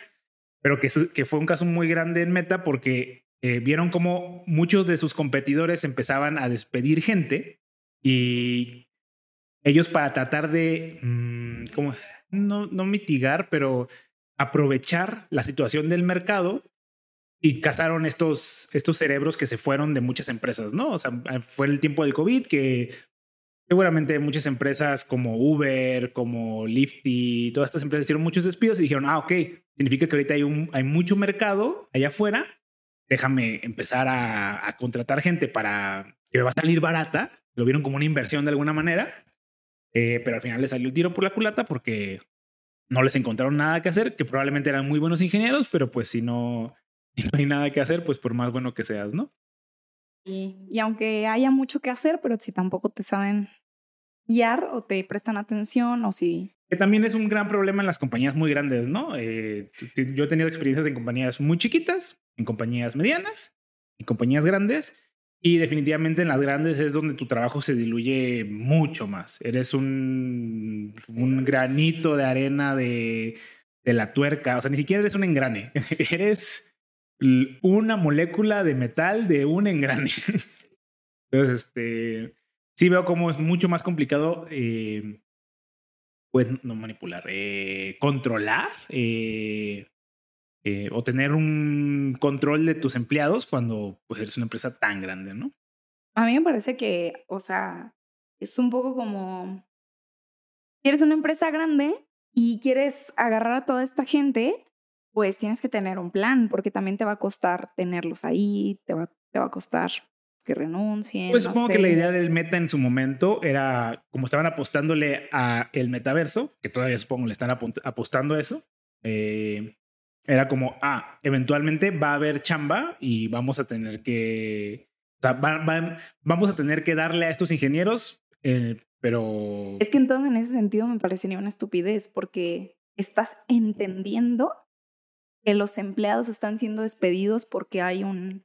[SPEAKER 2] pero que, fue un caso muy grande en Meta porque eh, vieron como muchos de sus competidores empezaban a despedir gente y ellos para tratar de, mm, como, no, no mitigar, pero aprovechar la situación del mercado, y cazaron estos, estos cerebros que se fueron de muchas empresas, ¿no? O sea, fue el tiempo del COVID que seguramente muchas empresas como Uber, como Lyft todas estas empresas hicieron muchos despidos y dijeron, ah, ok, significa que ahorita hay, un, hay mucho mercado allá afuera, déjame empezar a, a contratar gente para que me va a salir barata, lo vieron como una inversión de alguna manera, eh, pero al final le salió el tiro por la culata porque no les encontraron nada que hacer, que probablemente eran muy buenos ingenieros, pero pues si no, no hay nada que hacer, pues por más bueno que seas, ¿no?
[SPEAKER 1] Y, aunque haya mucho que hacer, pero si tampoco te saben guiar o te prestan atención o si...
[SPEAKER 2] Que también es un gran problema en las compañías muy grandes, ¿no? Eh, yo he tenido experiencias en compañías muy chiquitas, en compañías medianas, en compañías grandes, y definitivamente en las grandes es donde tu trabajo se diluye mucho más. Eres un, un granito de arena de, de la tuerca, o sea, ni siquiera eres un engrane, eres una molécula de metal de un engrane. Entonces, este, sí veo cómo es mucho más complicado, eh, pues, no manipular, eh, controlar eh, o tener un control de tus empleados cuando pues, eres una empresa tan grande, ¿no?
[SPEAKER 1] A mí me parece que, o sea, es un poco como, eres una empresa grande y quieres agarrar a toda esta gente pues tienes que tener un plan, porque también te va a costar tenerlos ahí, te va, te va a costar que renuncien.
[SPEAKER 2] Pues supongo que la idea del meta en su momento era, como estaban apostándole a el metaverso, que todavía supongo le están apostando a eso, eh, era como, ah, eventualmente va a haber chamba y vamos a tener que, o sea, vamos a tener que darle a estos ingenieros, eh, pero...
[SPEAKER 1] Es que entonces en ese sentido me parecería una estupidez porque estás entendiendo que los empleados están siendo despedidos porque hay un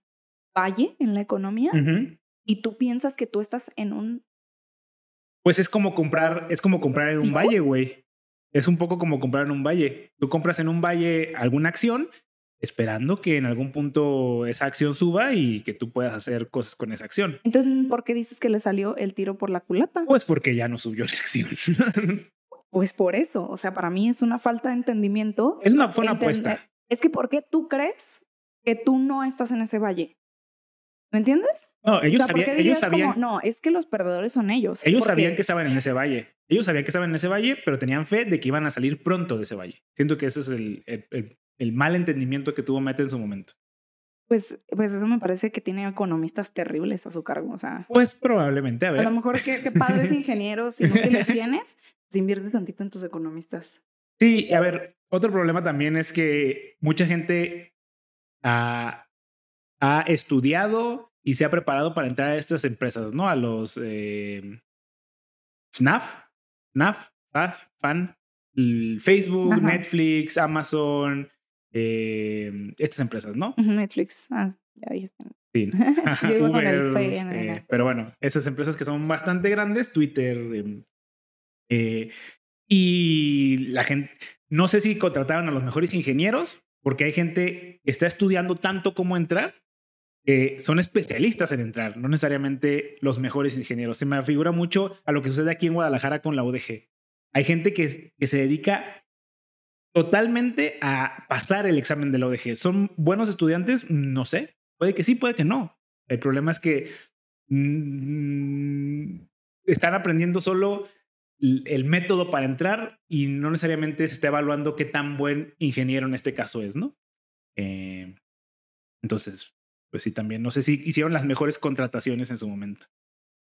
[SPEAKER 1] valle en la economía y tú piensas que tú estás en un...
[SPEAKER 2] Pues es como comprar, es como comprar en un valle, güey. Es un poco como comprar en un valle. Tú compras en un valle alguna acción esperando que en algún punto esa acción suba y que tú puedas hacer cosas con esa acción.
[SPEAKER 1] Entonces, ¿por qué dices que le salió el tiro por la culata?
[SPEAKER 2] Pues porque ya no subió la acción.
[SPEAKER 1] pues por eso, o sea, para mí es una falta de entendimiento.
[SPEAKER 2] Es una, fue una apuesta.
[SPEAKER 1] Es que ¿por qué tú crees que tú no estás en ese valle? ¿Me entiendes?
[SPEAKER 2] No, ellos, sabían, ellos sabían.
[SPEAKER 1] no, es que los perdedores son ellos.
[SPEAKER 2] Ellos sabían que estaban en ese valle. Ellos sabían que estaban en ese valle, pero tenían fe de que iban a salir pronto de ese valle. Siento que ese es el, el, el, mal entendimiento que tuvo Meta en su momento.
[SPEAKER 1] Pues, pues eso me parece que tiene economistas terribles a su cargo. O sea,
[SPEAKER 2] pues probablemente, a ver.
[SPEAKER 1] A lo mejor que, padres ingenieros les tienes, pues invierte tantito en tus economistas.
[SPEAKER 2] Sí, a ver, otro problema también es que mucha gente ha, estudiado y se ha preparado para entrar a estas empresas, ¿no? A los eh, FNAF, FNAF, FAS, FAN, Facebook, Netflix, Amazon, eh, estas empresas, ¿no?
[SPEAKER 1] Netflix, ah, ya dijiste.
[SPEAKER 2] Sí. Eh, pero bueno, esas empresas que son bastante grandes, Twitter, em, y la gente, no sé si contrataron a los mejores ingenieros, porque hay gente que está estudiando tanto cómo entrar, que son especialistas en entrar, no necesariamente los mejores ingenieros. Se me figura mucho a lo que sucede aquí en Guadalajara con la UDG. Hay gente que, que se dedica totalmente a pasar el examen de la UDG. ¿Son buenos estudiantes? No sé. Puede que sí, puede que no. El problema es que mm, están aprendiendo solo el método para entrar y no necesariamente se está evaluando qué tan buen ingeniero en este caso es, ¿no? Eh, entonces, pues sí, también. No sé si hicieron las mejores contrataciones en su momento.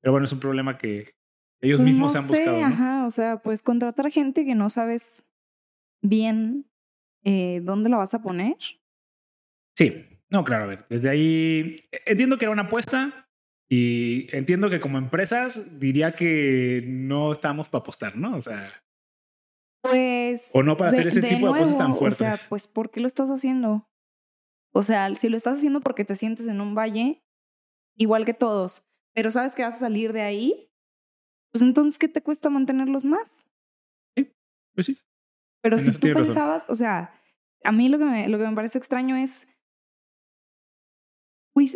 [SPEAKER 2] Pero bueno, es un problema que ellos pues mismos han buscado. ¿no?
[SPEAKER 1] Ajá, o sea, pues contratar gente que no sabes bien eh, dónde la vas a poner.
[SPEAKER 2] Sí, no, claro, a ver, desde ahí entiendo que era una apuesta, y entiendo que como empresas diría que no estamos para apostar, ¿no? O sea.
[SPEAKER 1] Pues.
[SPEAKER 2] O no para hacer ese tipo de cosas tan fuertes.
[SPEAKER 1] O sea, pues, ¿por qué lo estás haciendo? O sea, si lo estás haciendo porque te sientes en un valle, igual que todos, pero sabes que vas a salir de ahí, pues entonces, ¿qué te cuesta mantenerlos más?
[SPEAKER 2] Sí, pues sí.
[SPEAKER 1] Pero si tú pensabas, o sea, a mí lo que, me, lo que me parece extraño es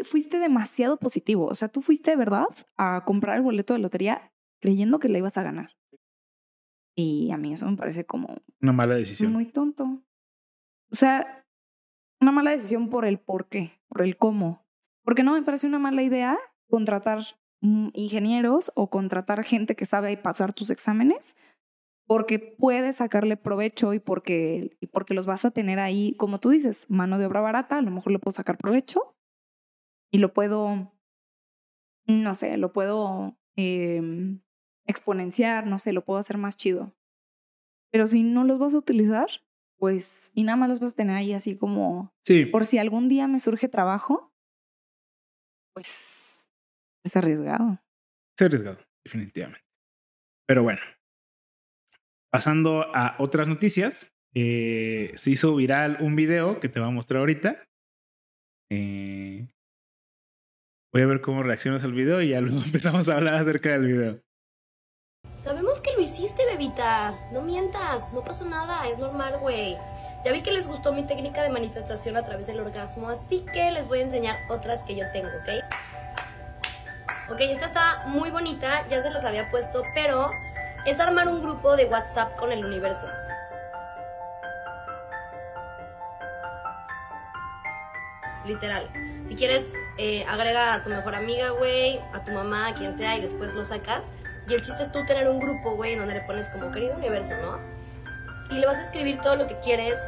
[SPEAKER 1] fuiste demasiado positivo. O sea, tú fuiste de verdad a comprar el boleto de lotería creyendo que le ibas a ganar. Y a mí eso me parece como...
[SPEAKER 2] Una mala decisión.
[SPEAKER 1] Muy tonto. O sea, una mala decisión por el por qué, por el cómo. Porque no me parece una mala idea contratar mm, ingenieros o contratar gente que sabe pasar tus exámenes porque puedes sacarle provecho y porque, y porque los vas a tener ahí, como tú dices, mano de obra barata, a lo mejor le puedo sacar provecho y lo puedo, no sé, lo puedo em, exponenciar, no sé, lo puedo hacer más chido. Pero si no los vas a utilizar, pues, y nada más los vas a tener ahí así como,
[SPEAKER 2] sí.
[SPEAKER 1] por si algún día me surge trabajo, pues es arriesgado.
[SPEAKER 2] Es arriesgado, definitivamente. Pero bueno, pasando a otras noticias, eh, se hizo viral un video que te voy a mostrar ahorita. Eh, voy a ver cómo reaccionas al video y ya luego empezamos a hablar acerca del video.
[SPEAKER 3] Sabemos que lo hiciste, bebita. No mientas, no pasó nada, es normal, güey. Ya vi que les gustó mi técnica de manifestación a través del orgasmo, así que les voy a enseñar otras que yo tengo, ¿ok? Ok, esta está muy bonita, ya se las había puesto, pero es armar un grupo de WhatsApp con el universo. Literal. Si quieres, eh, agrega a tu mejor amiga, güey, a tu mamá, a quien sea, y después lo sacas. Y el chiste es tú tener un grupo, güey, donde le pones como querido universo, ¿no? Y le vas a escribir todo lo que quieres,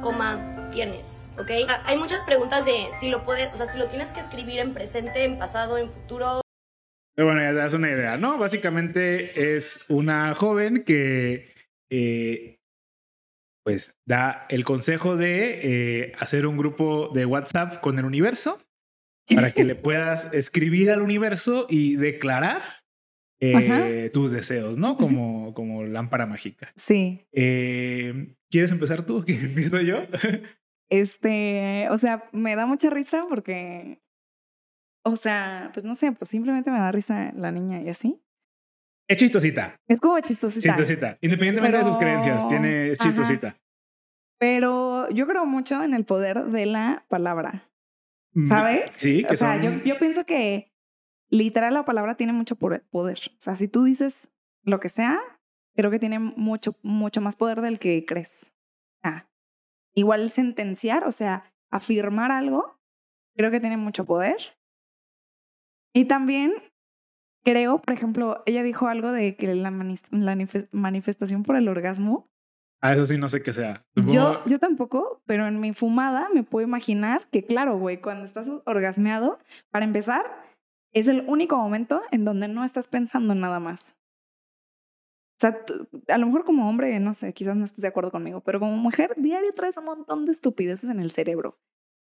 [SPEAKER 3] coma, tienes, ¿ok? Ah, hay muchas preguntas de si lo puedes, o sea, si lo tienes que escribir en presente, en pasado, en futuro.
[SPEAKER 2] bueno, ya te das una idea, ¿no? Básicamente es una joven que, eh, pues, da el consejo de eh, hacer un grupo de WhatsApp con el universo para que le puedas escribir al universo y declarar eh, tus deseos, ¿no? Como, como lámpara mágica.
[SPEAKER 1] Sí.
[SPEAKER 2] Eh, ¿Quieres empezar tú? ¿Que empiezo yo?
[SPEAKER 1] este, o sea, me da mucha risa porque, o sea, pues no sé, pues simplemente me da risa la niña y así.
[SPEAKER 2] Es chistosita.
[SPEAKER 1] Es como chistosita.
[SPEAKER 2] Chistosita. Independientemente de sus creencias, tiene es chistosita.
[SPEAKER 1] Pero yo creo mucho en el poder de la palabra. ¿Sabes?
[SPEAKER 2] Sí,
[SPEAKER 1] que O sea, yo, yo pienso que literal la palabra tiene mucho poder. O sea, si tú dices lo que sea, creo que tiene mucho, mucho más poder del que crees. Ah, igual sentenciar, o sea, afirmar algo, creo que tiene mucho poder. Y también creo, por ejemplo, ella dijo algo de que la, manifestación por el orgasmo.
[SPEAKER 2] Ah, eso sí, no sé qué sea.
[SPEAKER 1] Yo, yo tampoco, pero en mi fumada me puedo imaginar que, claro, güey, cuando estás orgasmeado, para empezar, es el único momento en donde no estás pensando nada más. O sea, a lo mejor como hombre, no sé, quizás no estés de acuerdo conmigo, pero como mujer, diario traes un montón de estupideces en el cerebro.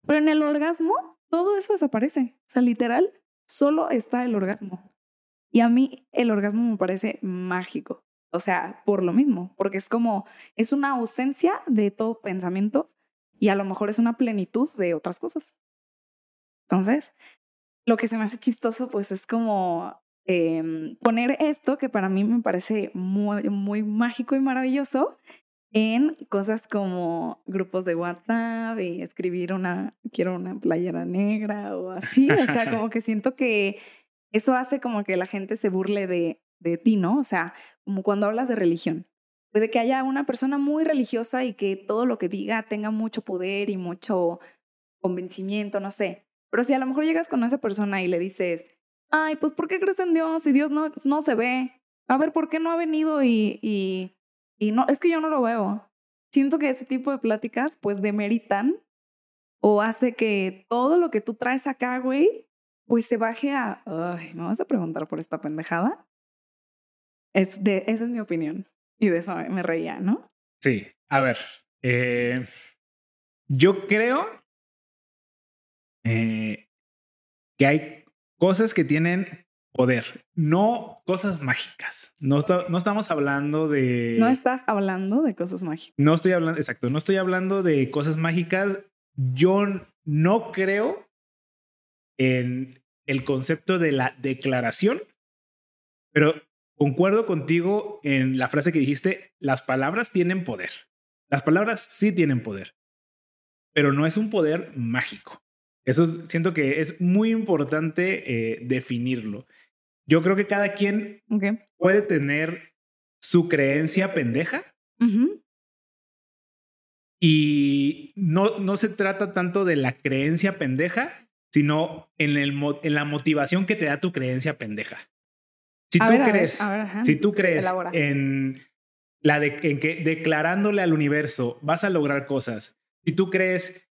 [SPEAKER 1] Pero en el orgasmo, todo eso desaparece. O sea, literal, solo está el orgasmo. Y a mí el orgasmo me parece mágico. O sea, por lo mismo, porque es como, es una ausencia de todo pensamiento y a lo mejor es una plenitud de otras cosas. Entonces, lo que se me hace chistoso, pues es como em, poner esto, que para mí me parece muy, muy mágico y maravilloso, en cosas como grupos de WhatsApp y escribir una, quiero una playera negra o así. O sea, como que siento que eso hace como que la gente se burle de, de ti, ¿no? O sea, como cuando hablas de religión. Puede que haya una persona muy religiosa y que todo lo que diga tenga mucho poder y mucho convencimiento, no sé. Pero si a lo mejor llegas con esa persona y le dices, ay, pues ¿por qué crees en Dios si Dios no, no se ve? A ver, ¿por qué no ha venido y, y, y no? Es que yo no lo veo. Siento que ese tipo de pláticas pues demeritan o hace que todo lo que tú traes acá, güey, pues se baje a, ay, ¿me vas a preguntar por esta pendejada? Es de, esa es mi opinión. Y de eso me reía, ¿no?
[SPEAKER 2] Sí, a ver, eh, yo creo eh, que hay cosas que tienen poder, no cosas mágicas. No, no estamos hablando de...
[SPEAKER 1] No estás hablando de cosas mágicas.
[SPEAKER 2] No estoy hablando, exacto, no estoy hablando de cosas mágicas. Yo no creo en el concepto de la declaración, pero concuerdo contigo en la frase que dijiste, las palabras tienen poder. Las palabras sí tienen poder, pero no es un poder mágico. Eso siento que es muy importante eh, definirlo. Yo creo que cada quien puede tener su creencia pendeja Y no, no se trata tanto de la creencia pendeja, sino en, el, en la motivación que te da tu creencia pendeja. Si tú crees, si tú crees en la de, en que declarándole al universo vas a lograr cosas, si tú crees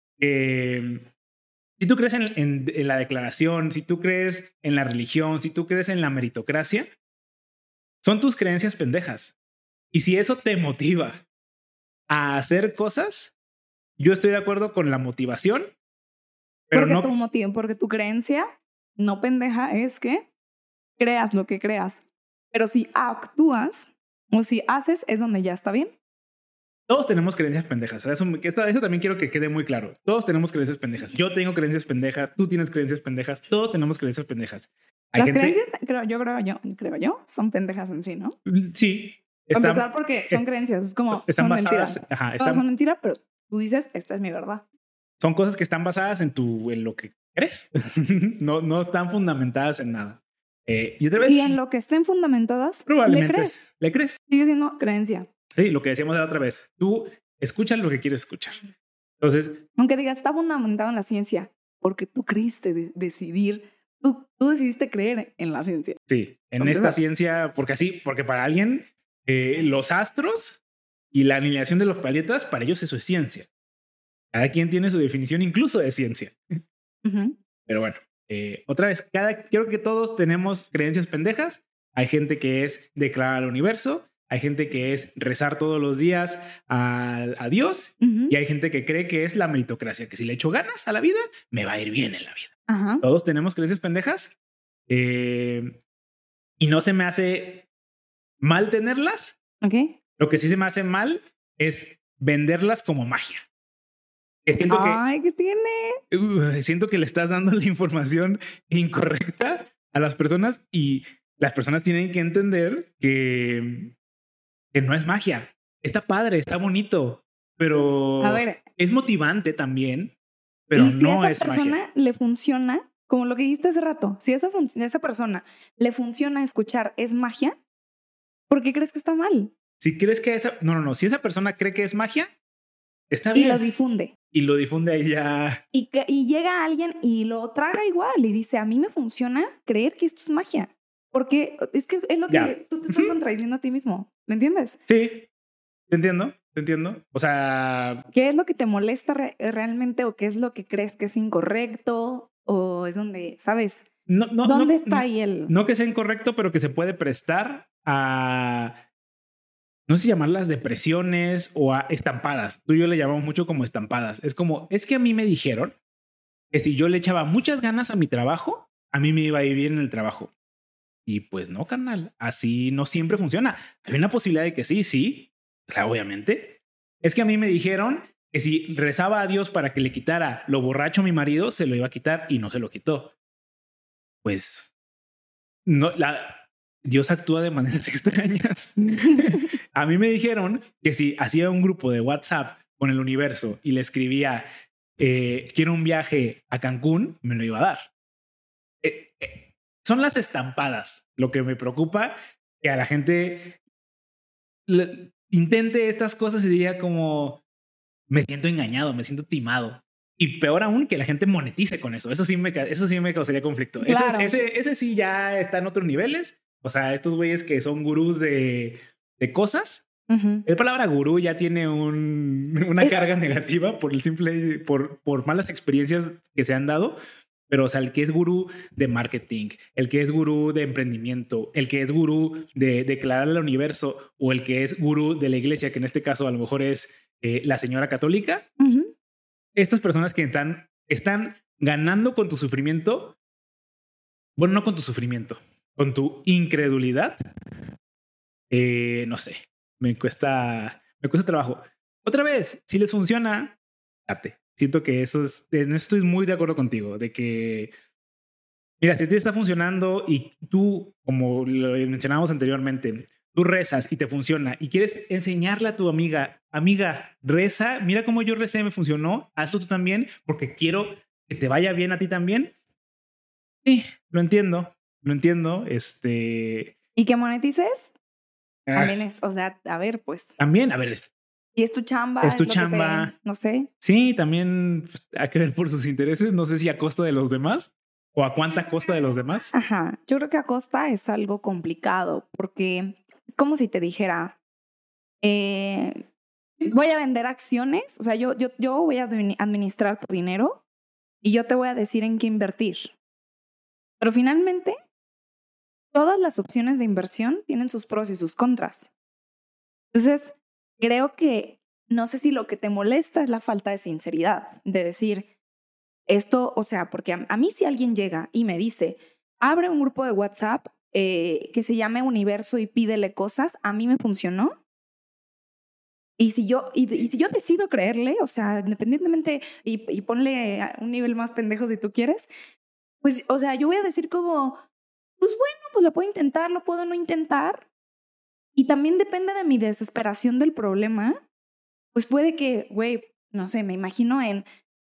[SPEAKER 2] si tú crees en, en, la declaración, si tú crees en la religión, si tú crees en la meritocracia, son tus creencias pendejas. Y si eso te motiva a hacer cosas, yo estoy de acuerdo con la motivación.
[SPEAKER 1] Pero porque no... tu motivo, porque tu creencia no pendeja es que creas lo que creas. Pero si actúas o si haces, es donde ya está bien.
[SPEAKER 2] Todos tenemos creencias pendejas. Eso, eso, también quiero que quede muy claro. Todos tenemos creencias pendejas. Yo tengo creencias pendejas. Tú tienes creencias pendejas. Todos tenemos creencias pendejas.
[SPEAKER 1] Las creencias, creo, yo creo yo, creo yo, son pendejas en sí, ¿no?
[SPEAKER 2] Sí.
[SPEAKER 1] empezar porque son creencias. Es como están son basadas. Ajá, están, son mentiras, pero tú dices, esta es mi verdad.
[SPEAKER 2] Son cosas que están basadas en tu, en lo que crees. no, no están fundamentadas en nada. Eh, y otra vez.
[SPEAKER 1] Y en lo que estén fundamentadas,
[SPEAKER 2] probablemente. ¿Le crees? ¿Le crees?
[SPEAKER 1] Sigue siendo creencia.
[SPEAKER 2] Sí, lo que decíamos de otra vez. Tú escuchas lo que quieres escuchar. Entonces.
[SPEAKER 1] Aunque digas, está fundamentado en la ciencia, porque tú creíste decidir, tú, tú, decidiste creer en la ciencia.
[SPEAKER 2] Sí, en esta ciencia, porque así, porque para alguien, eh, los astros y la alineación de los planetas, para ellos eso es ciencia. Cada quien tiene su definición incluso de ciencia. Pero bueno, eh, otra vez, cada, creo que todos tenemos creencias pendejas. Hay gente que es declarar al universo, hay gente que es rezar todos los días a, Dios y hay gente que cree que es la meritocracia, que si le echo ganas a la vida, me va a ir bien en la vida. Todos tenemos creencias pendejas eh, y no se me hace mal tenerlas. Lo que sí se me hace mal es venderlas como magia.
[SPEAKER 1] Siento Ay, ¿qué tiene?
[SPEAKER 2] Uh, siento que le estás dando la información incorrecta a las personas y las personas tienen que entender que, que no es magia. Está padre, está bonito, pero a ver, es motivante también, pero ¿y si no a esa persona
[SPEAKER 1] le funciona, como lo que dijiste hace rato, si a esa, esa persona le funciona escuchar es magia, ¿por qué crees que está mal?
[SPEAKER 2] Si crees que esa, no, no, no, si esa persona cree que es magia, está bien.
[SPEAKER 1] Y lo difunde
[SPEAKER 2] y lo difunde ahí ya.
[SPEAKER 1] Y, y llega alguien y lo traga igual y dice, a mí me funciona creer que esto es magia. Porque es que es lo que tú te estás contradiciendo a ti mismo. ¿Me entiendes?
[SPEAKER 2] Sí, te entiendo, te entiendo. O sea...
[SPEAKER 1] ¿Qué es lo que te molesta realmente o qué es lo que crees que es incorrecto? O es donde, ¿sabes? No, no, ¿Dónde está ahí el...?
[SPEAKER 2] No que sea incorrecto, pero que se puede prestar a no sé si llamarlas depresiones o a estampadas. Tú y yo le llamamos mucho como estampadas. Es como, es que a mí me dijeron que si yo le echaba muchas ganas a mi trabajo, a mí me iba a ir bien en el trabajo. Y pues no, carnal, así no siempre funciona. Hay una posibilidad de que sí, sí, claro, obviamente. Es que a mí me dijeron que si rezaba a Dios para que le quitara lo borracho a mi marido, se lo iba a quitar y no se lo quitó. Pues no, la, Dios actúa de maneras extrañas. a mí me dijeron que si hacía un grupo de WhatsApp con el universo y le escribía, eh, quiero un viaje a Cancún, me lo iba a dar. Eh, eh, son las estampadas lo que me preocupa, que a la gente intente estas cosas y diga como, me siento engañado, me siento timado. Y peor aún que la gente monetice con eso. Eso sí me, eso sí me causaría conflicto. ese, ese sí ya está en otros niveles o sea, estos güeyes que son gurús de, de cosas. La palabra gurú ya tiene un, una carga negativa por el simple, por, por malas experiencias que se han dado. Pero, o sea, el que es gurú de marketing, el que es gurú de emprendimiento, el que es gurú de declarar al universo o el que es gurú de la iglesia, que en este caso a lo mejor es eh, la señora católica, estas personas que están, están ganando con tu sufrimiento, bueno, no con tu sufrimiento, con tu incredulidad, eh, no sé, me cuesta, me cuesta trabajo. Otra vez, si les funciona, date. Siento que eso es, en estoy muy de acuerdo contigo, de que, mira, si te está funcionando y tú, como lo mencionábamos anteriormente, tú rezas y te funciona y quieres enseñarle a tu amiga, amiga, reza, mira cómo yo recé, me funcionó, hazlo tú también, porque quiero que te vaya bien a ti también. Sí, lo entiendo, lo entiendo. Este.
[SPEAKER 1] ¿Y que monetices? Ah. También es, o sea, a ver, pues.
[SPEAKER 2] También, a ver,
[SPEAKER 1] Y es tu chamba.
[SPEAKER 2] Es tu chamba.
[SPEAKER 1] no sé.
[SPEAKER 2] Sí, también hay que ver por sus intereses. No sé si a costa de los demás o a cuánta costa de los demás.
[SPEAKER 1] Ajá. Yo creo que a costa es algo complicado porque es como si te dijera, eh, voy a vender acciones. O sea, yo, yo, yo voy a administrar tu dinero y yo te voy a decir en qué invertir. Pero finalmente, todas las opciones de inversión tienen sus pros y sus contras. Entonces, creo que no sé si lo que te molesta es la falta de sinceridad, de decir esto, o sea, porque a, mí si alguien llega y me dice, abre un grupo de WhatsApp eh, que se llame Universo y pídele cosas, a mí me funcionó. Y si yo, y, si yo decido creerle, o sea, independientemente, y, y ponle un nivel más pendejo si tú quieres, pues, o sea, yo voy a decir como, pues bueno, pues lo puedo intentar, lo puedo no intentar, y también depende de mi desesperación del problema, pues puede que, güey, no sé, me imagino en,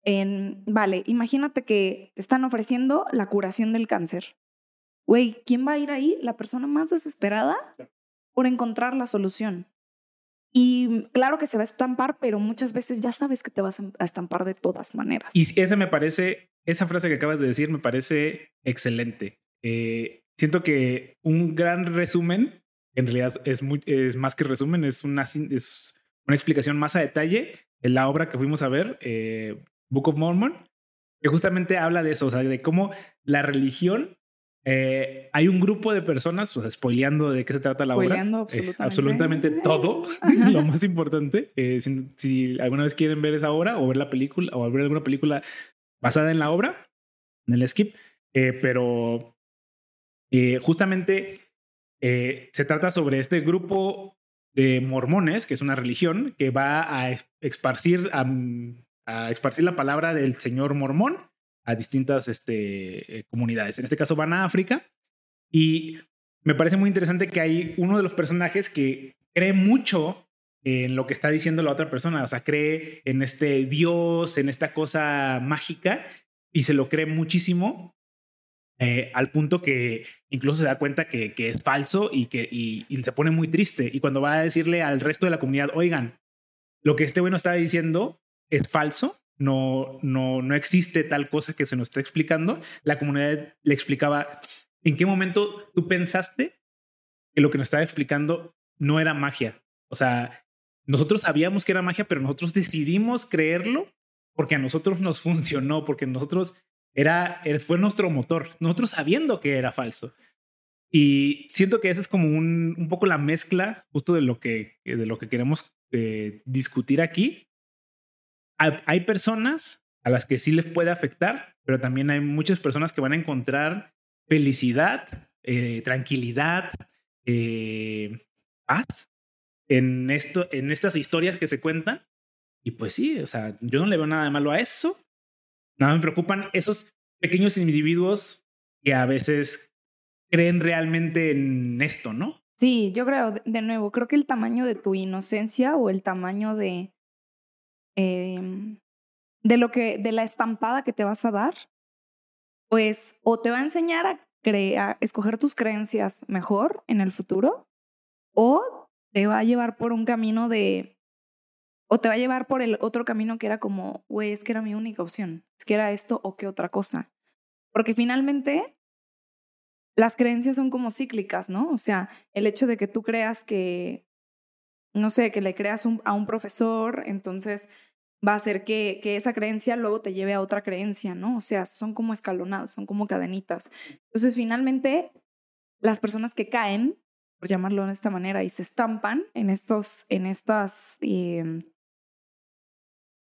[SPEAKER 1] en, vale, imagínate que te están ofreciendo la curación del cáncer. Güey, ¿quién va a ir ahí? La persona más desesperada por encontrar la solución. Y claro que se va a estampar, pero muchas veces ya sabes que te vas a estampar de todas maneras.
[SPEAKER 2] Y esa me parece, esa frase que acabas de decir me parece excelente. Eh, siento que un gran resumen en realidad es, muy, es más que resumen, es una, es una explicación más a detalle en la obra que fuimos a ver, eh, Book of Mormon, que justamente habla de eso, o sea, de cómo la religión, eh, hay un grupo de personas, pues spoileando de qué se trata la obra,
[SPEAKER 1] absolutamente,
[SPEAKER 2] eh, absolutamente todo, lo más importante. Si, si, alguna vez quieren ver esa obra o ver la película o ver alguna película basada en la obra, en el skip, pero justamente eh, se trata sobre este grupo de mormones, que es una religión, que va a esparcir, a, esparcir la palabra del señor mormón a distintas este, eh, comunidades. En este caso van a África y me parece muy interesante que hay uno de los personajes que cree mucho en lo que está diciendo la otra persona, o sea, cree en este Dios, en esta cosa mágica y se lo cree muchísimo eh, al punto que incluso se da cuenta que, que es falso y que y, se pone muy triste. Y cuando va a decirle al resto de la comunidad, oigan, lo que este bueno está diciendo es falso, no, no, no existe tal cosa que se nos está explicando, la comunidad le explicaba, ¿en qué momento tú pensaste que lo que nos estaba explicando no era magia? O sea, nosotros sabíamos que era magia, pero nosotros decidimos creerlo porque a nosotros nos funcionó, porque nosotros era, fue nuestro motor, nosotros sabiendo que era falso. Y siento que esa es como un, un poco la mezcla justo de lo que, de lo que queremos eh, discutir aquí. Hay, personas a las que sí les puede afectar, pero también hay muchas personas que van a encontrar felicidad, eh, tranquilidad, eh, paz en, esto, en estas historias que se cuentan. Y pues sí, o sea, yo no le veo nada de malo a eso. Nada me preocupan esos pequeños individuos que a veces creen realmente en esto, ¿no?
[SPEAKER 1] Sí, yo creo, de nuevo, creo que el tamaño de tu inocencia o el tamaño de, em, de lo que, de la estampada que te vas a dar, pues o te va a enseñar a, a escoger tus creencias mejor en el futuro, o te va a llevar por un camino de o te va a llevar por el otro camino que era como, güey, es que era mi única opción, es que era esto o qué otra cosa. Porque finalmente las creencias son como cíclicas, ¿no? O sea, el hecho de que tú creas que, no sé, que le creas a un profesor, entonces va a hacer que, que esa creencia luego te lleve a otra creencia, ¿no? O sea, son como escalonadas, son como cadenitas. Entonces, finalmente, las personas que caen, por llamarlo de esta manera, y se estampan en estos, en estas, em,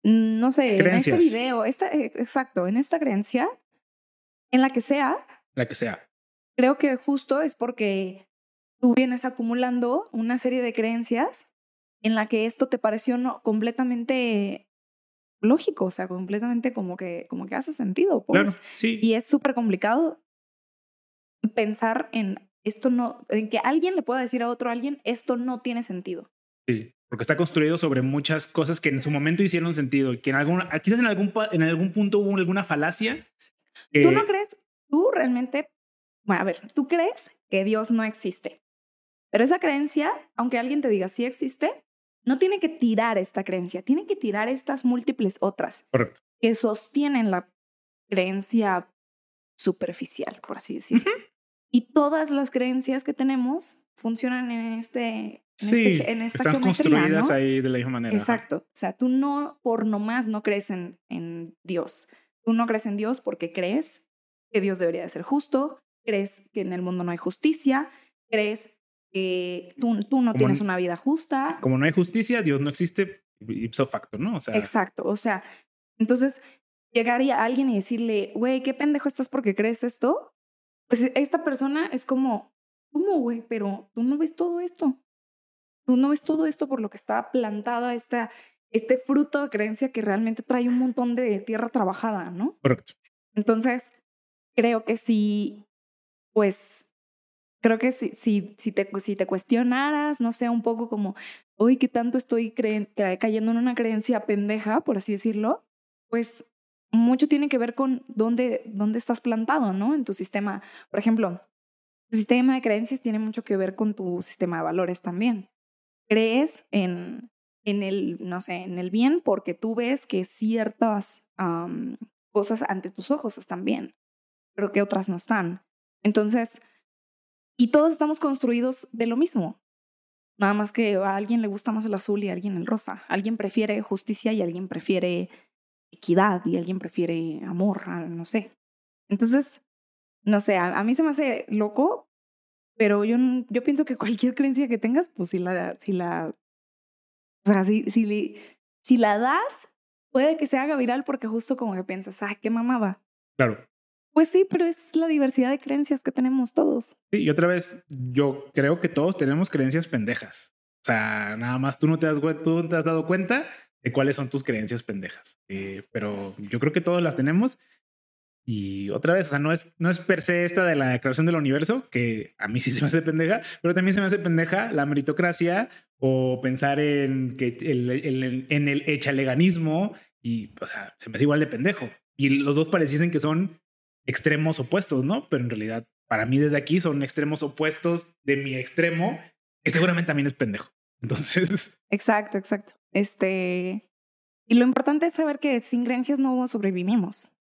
[SPEAKER 1] no sé, en este video, esta, eh, exacto, en esta creencia, en la que sea.
[SPEAKER 2] La que sea.
[SPEAKER 1] Creo que justo es porque tú vienes acumulando una serie de creencias en la que esto te pareció no, completamente lógico, o sea, completamente como que, como que hace sentido. Pues.
[SPEAKER 2] Claro, sí.
[SPEAKER 1] Y es súper complicado pensar en esto no, en que alguien le pueda decir a otro alguien, esto no tiene sentido.
[SPEAKER 2] Sí porque está construido sobre muchas cosas que en su momento hicieron sentido y que en algún, quizás en algún, en algún punto hubo alguna falacia.
[SPEAKER 1] ¿Tú no crees, tú realmente, bueno, a ver, tú crees que Dios no existe? Pero esa creencia, aunque alguien te diga sí existe, no tiene que tirar esta creencia, tiene que tirar estas múltiples otras.
[SPEAKER 2] Correcto.
[SPEAKER 1] Que sostienen la creencia superficial, por así decirlo. Y todas las creencias que tenemos funcionan en este. En
[SPEAKER 2] sí,
[SPEAKER 1] este, en esta
[SPEAKER 2] están construidas ahí de la misma manera.
[SPEAKER 1] Exacto. O sea, tú no, por nomás, no crees en, en Dios. Tú no crees en Dios porque crees que Dios debería de ser justo, crees que en el mundo no hay justicia, crees que tú, tú no tienes una vida justa.
[SPEAKER 2] Como no hay justicia, Dios no existe ipso facto, ¿no? O sea,
[SPEAKER 1] Exacto. O sea, entonces llegaría alguien y decirle, güey, qué pendejo estás porque crees esto. Pues esta persona es como, ¿cómo, güey? Pero tú no ves todo esto. Tú no ves todo esto por lo que está plantada esta, este fruto de creencia que realmente trae un montón de tierra trabajada, ¿no?
[SPEAKER 2] Correcto.
[SPEAKER 1] Entonces, creo que sí, pues, creo que si, si, si, te, si te cuestionaras, no sé, un poco como, hoy qué tanto estoy cayendo en una creencia pendeja, por así decirlo, pues mucho tiene que ver con dónde, dónde estás plantado, ¿no? En tu sistema. Por ejemplo, tu sistema de creencias tiene mucho que ver con tu sistema de valores también. Crees en, en el, no sé, en el bien porque tú ves que ciertas cosas ante tus ojos están bien, pero que otras no están. Entonces, y todos estamos construidos de lo mismo. Nada más que a alguien le gusta más el azul y a alguien el rosa. Alguien prefiere justicia y alguien prefiere equidad y alguien prefiere amor, no sé. Entonces, no sé, a, mí se me hace loco, pero yo, yo pienso que cualquier creencia que tengas, pues si la, si la, o sea, si, si, si la das, puede que se haga viral porque justo como que piensas, ay, qué mamada.
[SPEAKER 2] Claro.
[SPEAKER 1] Pues sí, pero es la diversidad de creencias que tenemos todos.
[SPEAKER 2] Sí, y otra vez, yo creo que todos tenemos creencias pendejas. O sea, nada más tú no te has, tú no te has dado cuenta de cuáles son tus creencias pendejas. Eh, pero yo creo que todos las tenemos. Y otra vez, o sea, no es, no es per se esta de la creación del universo, que a mí sí se me hace pendeja, pero también se me hace pendeja la meritocracia o pensar en, que el, el, en el echaleganismo y, o sea, se me hace igual de pendejo. Y los dos pareciesen que son extremos opuestos, ¿no? Pero en realidad, para mí desde aquí son extremos opuestos de mi extremo, que seguramente también es pendejo. Entonces.
[SPEAKER 1] Exacto, exacto. Este. Y lo importante es saber que sin creencias no sobrevivimos.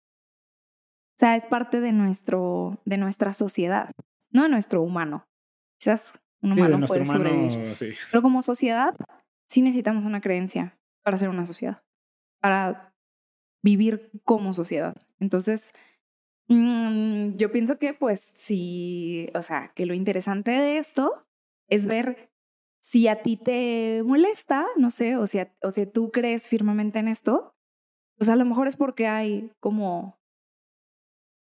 [SPEAKER 1] O sea, es parte de nuestro, de nuestra sociedad, no de nuestro humano. Quizás un humano puede sobrevivir. Pero como sociedad, sí necesitamos una creencia para ser una sociedad, para vivir como sociedad. Entonces, mm, yo pienso que, pues, sí, o sea, que lo interesante de esto es ver si a ti te molesta, no sé, o si, o si tú crees firmemente en esto, pues a lo mejor es porque hay como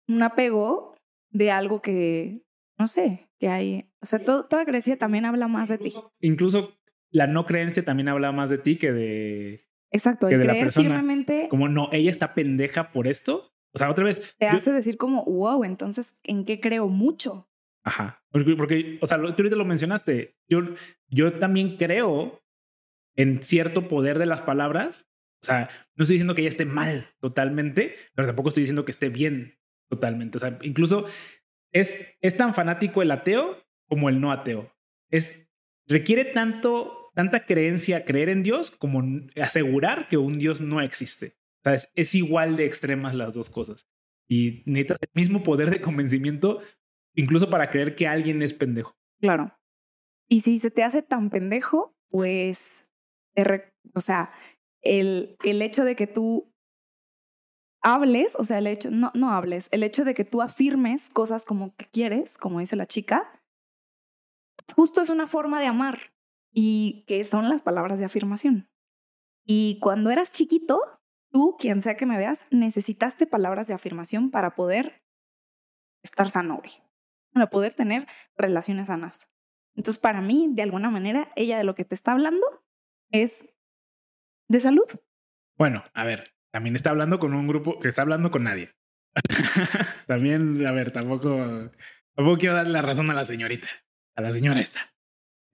[SPEAKER 1] un apego de algo que, no sé, que hay, o sea, toda creencia también habla más de ti.
[SPEAKER 2] Incluso la no creencia también habla más de ti que de...
[SPEAKER 1] Exacto,
[SPEAKER 2] que
[SPEAKER 1] de la persona. firmemente...
[SPEAKER 2] Como no, ella está pendeja por esto. O sea, otra vez...
[SPEAKER 1] Te hace decir como, wow, entonces, ¿en qué creo mucho?
[SPEAKER 2] Ajá. Porque, o sea, tú ahorita lo mencionaste. Yo, yo también creo en cierto poder de las palabras. O sea, no estoy diciendo que ella esté mal totalmente, pero tampoco estoy diciendo que esté bien totalmente. O sea, incluso es, es tan fanático el ateo como el no ateo. Es, requiere tanto, tanta creencia, creer en Dios, como asegurar que un Dios no existe. O sea, es, igual de extremas las dos cosas. Y necesitas el mismo poder de convencimiento incluso para creer que alguien es pendejo.
[SPEAKER 1] Claro. Y si se te hace tan pendejo, pues, o sea, el, el hecho de que tú hables, o sea, el hecho, no, no hables, el hecho de que tú afirmes cosas como que quieres, como dice la chica, justo es una forma de amar y que son las palabras de afirmación. Y cuando eras chiquito, tú, quien sea que me veas, necesitaste palabras de afirmación para poder estar sano, para poder tener relaciones sanas. Entonces, para mí, de alguna manera, ella de lo que te está hablando es de salud.
[SPEAKER 2] Bueno, a ver, también está hablando con un grupo que está hablando con nadie. también, a ver, tampoco, tampoco quiero darle la razón a la señorita, a la señora esta.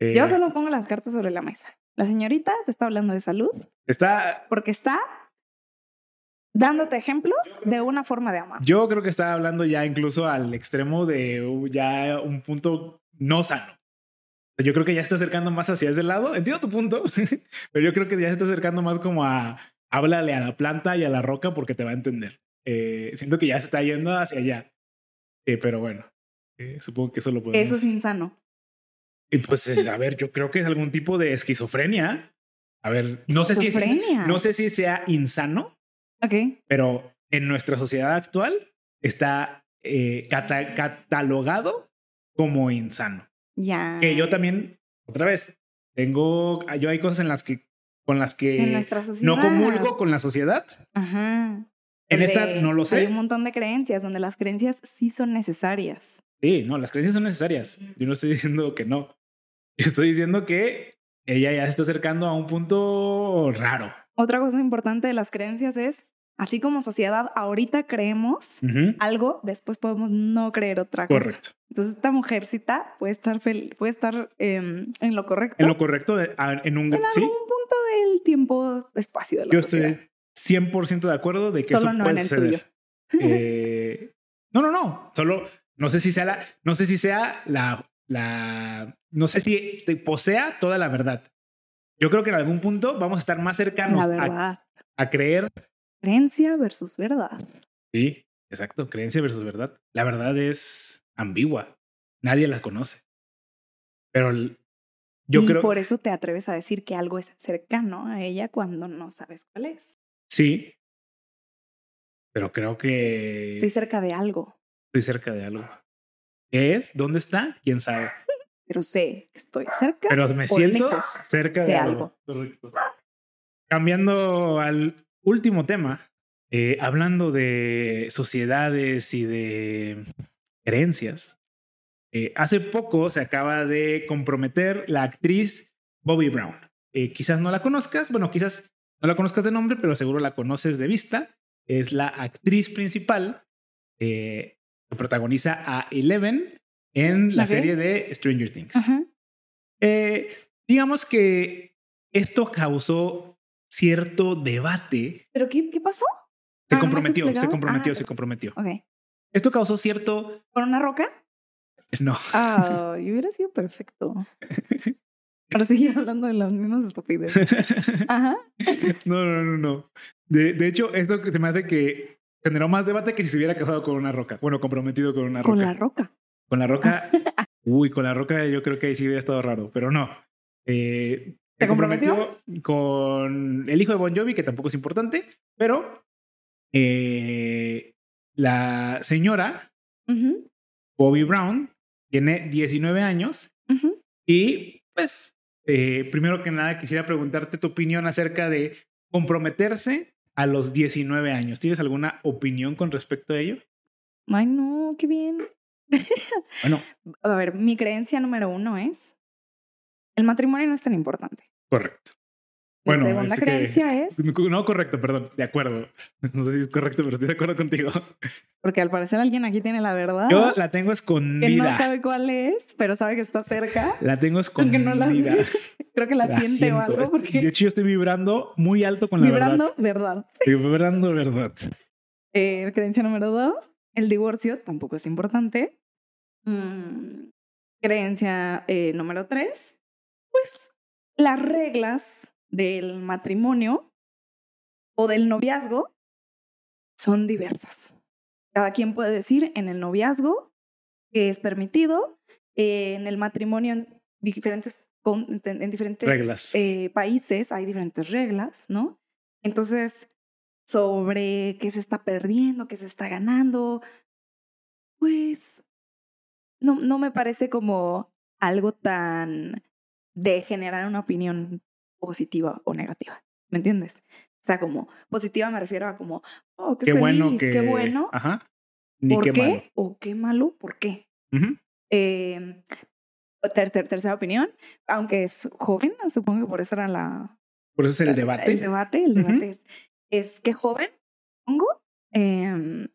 [SPEAKER 1] Yo eh, solo pongo las cartas sobre la mesa. La señorita te está hablando de salud.
[SPEAKER 2] Está.
[SPEAKER 1] Porque está dándote ejemplos de una forma de amar.
[SPEAKER 2] Yo creo que está hablando ya incluso al extremo de ya un punto no sano. Yo creo que ya se está acercando más hacia ese lado. Entiendo tu punto, pero yo creo que ya se está acercando más como a háblale a la planta y a la roca porque te va a entender. Eh, siento que ya se está yendo hacia allá. Eh, pero bueno, eh, supongo que eso lo podemos.
[SPEAKER 1] Eso es insano.
[SPEAKER 2] Y pues, a ver, yo creo que es algún tipo de esquizofrenia. A ver, no sé si no sé si sea insano.
[SPEAKER 1] Ok.
[SPEAKER 2] Pero en nuestra sociedad actual está catalogado como insano.
[SPEAKER 1] Ya.
[SPEAKER 2] Que yo también, otra vez, tengo, yo hay cosas en las que, con las que no comulgo con la sociedad.
[SPEAKER 1] Ajá.
[SPEAKER 2] En esta no lo sé.
[SPEAKER 1] Hay un montón de creencias donde las creencias sí son necesarias.
[SPEAKER 2] Sí, no, las creencias son necesarias. Yo no estoy diciendo que no. Yo estoy diciendo que ella ya se está acercando a un punto raro.
[SPEAKER 1] Otra cosa importante de las creencias es Así como sociedad, ahorita creemos algo, después podemos no creer otra cosa. Correcto. Entonces, esta mujercita puede estar, puede estar em, en lo correcto.
[SPEAKER 2] En lo correcto, en un
[SPEAKER 1] en algún punto del tiempo, espacio de la
[SPEAKER 2] Yo
[SPEAKER 1] sociedad.
[SPEAKER 2] estoy 100% de acuerdo de que Solo eso no puede en el Tuyo. Eh, no, no, no. Solo no sé si sea la, no sé si sea la, la, no sé si te posea toda la verdad. Yo creo que en algún punto vamos a estar más cercanos a, a creer
[SPEAKER 1] Creencia versus verdad.
[SPEAKER 2] Sí, exacto, creencia versus verdad. La verdad es ambigua, nadie la conoce. Pero yo creo...
[SPEAKER 1] Por eso te atreves a decir que algo es cercano a ella cuando no sabes cuál es.
[SPEAKER 2] Sí, pero creo que...
[SPEAKER 1] Estoy cerca de algo.
[SPEAKER 2] Estoy cerca de algo. ¿Qué es? ¿Dónde está? ¿Quién sabe?
[SPEAKER 1] pero sé que estoy cerca.
[SPEAKER 2] Pero me siento cerca de, algo. Correcto. Cambiando al último tema, eh, hablando de sociedades y de creencias, eh, hace poco se acaba de comprometer la actriz Bobby Brown. Eh, quizás no la conozcas, bueno, quizás no la conozcas de nombre, pero seguro la conoces de vista. Es la actriz principal que protagoniza a Eleven en la serie de Stranger Things. digamos que esto causó cierto debate.
[SPEAKER 1] ¿Pero qué, qué pasó?
[SPEAKER 2] Se ah, comprometió, se comprometió, ah, se comprometió.
[SPEAKER 1] Ok.
[SPEAKER 2] Esto causó cierto.
[SPEAKER 1] ¿Con una roca?
[SPEAKER 2] No.
[SPEAKER 1] Ah, hubiera sido perfecto. Para seguir hablando de las mismas estupideces. Ajá.
[SPEAKER 2] No, no, no, no. De, de hecho, esto se me hace que generó más debate que si se hubiera casado con una roca. Bueno, comprometido con una roca.
[SPEAKER 1] Con la roca.
[SPEAKER 2] Con la roca. Uy, con la roca yo creo que ahí sí hubiera estado raro, pero no. Eh,
[SPEAKER 1] ¿Te comprometió?
[SPEAKER 2] Con el hijo de Bon Jovi, que tampoco es importante, pero eh, la señora Bobby Brown tiene 19 años y pues eh, primero que nada quisiera preguntarte tu opinión acerca de comprometerse a los 19 años. ¿Tienes alguna opinión con respecto a ello?
[SPEAKER 1] Ay, no, qué bien.
[SPEAKER 2] bueno.
[SPEAKER 1] A ver, mi creencia número uno es el matrimonio no es tan importante.
[SPEAKER 2] Correcto.
[SPEAKER 1] Bueno, la segunda creencia es.
[SPEAKER 2] No, correcto, perdón, de acuerdo. No sé si es correcto, pero estoy de acuerdo contigo.
[SPEAKER 1] Porque al parecer alguien aquí tiene la verdad.
[SPEAKER 2] Yo la tengo escondida. Que
[SPEAKER 1] no sabe cuál es, pero sabe que está cerca.
[SPEAKER 2] La tengo escondida. No la...
[SPEAKER 1] Creo que la, siente o algo. Porque...
[SPEAKER 2] De hecho, yo estoy vibrando muy alto con la
[SPEAKER 1] vibrando,
[SPEAKER 2] verdad. Vibrando verdad.
[SPEAKER 1] Eh, creencia número dos: el divorcio tampoco es importante. Mm, creencia eh, número tres pues las reglas del matrimonio o del noviazgo son diversas. Cada quien puede decir en el noviazgo que es permitido, en el matrimonio en diferentes, en diferentes eh, países hay diferentes reglas, ¿no? Entonces, sobre qué se está perdiendo, qué se está ganando, pues no, no me parece como algo tan de generar una opinión positiva o negativa. ¿Me entiendes? O sea, como positiva me refiero a como, oh, qué, feliz, bueno qué bueno.
[SPEAKER 2] Ajá.
[SPEAKER 1] ¿Por qué? O qué malo, ¿por qué? eh, tercera opinión, aunque es joven, supongo que por eso era la...
[SPEAKER 2] Por eso es el debate.
[SPEAKER 1] El debate, el debate es, es que joven, pongo. Eh,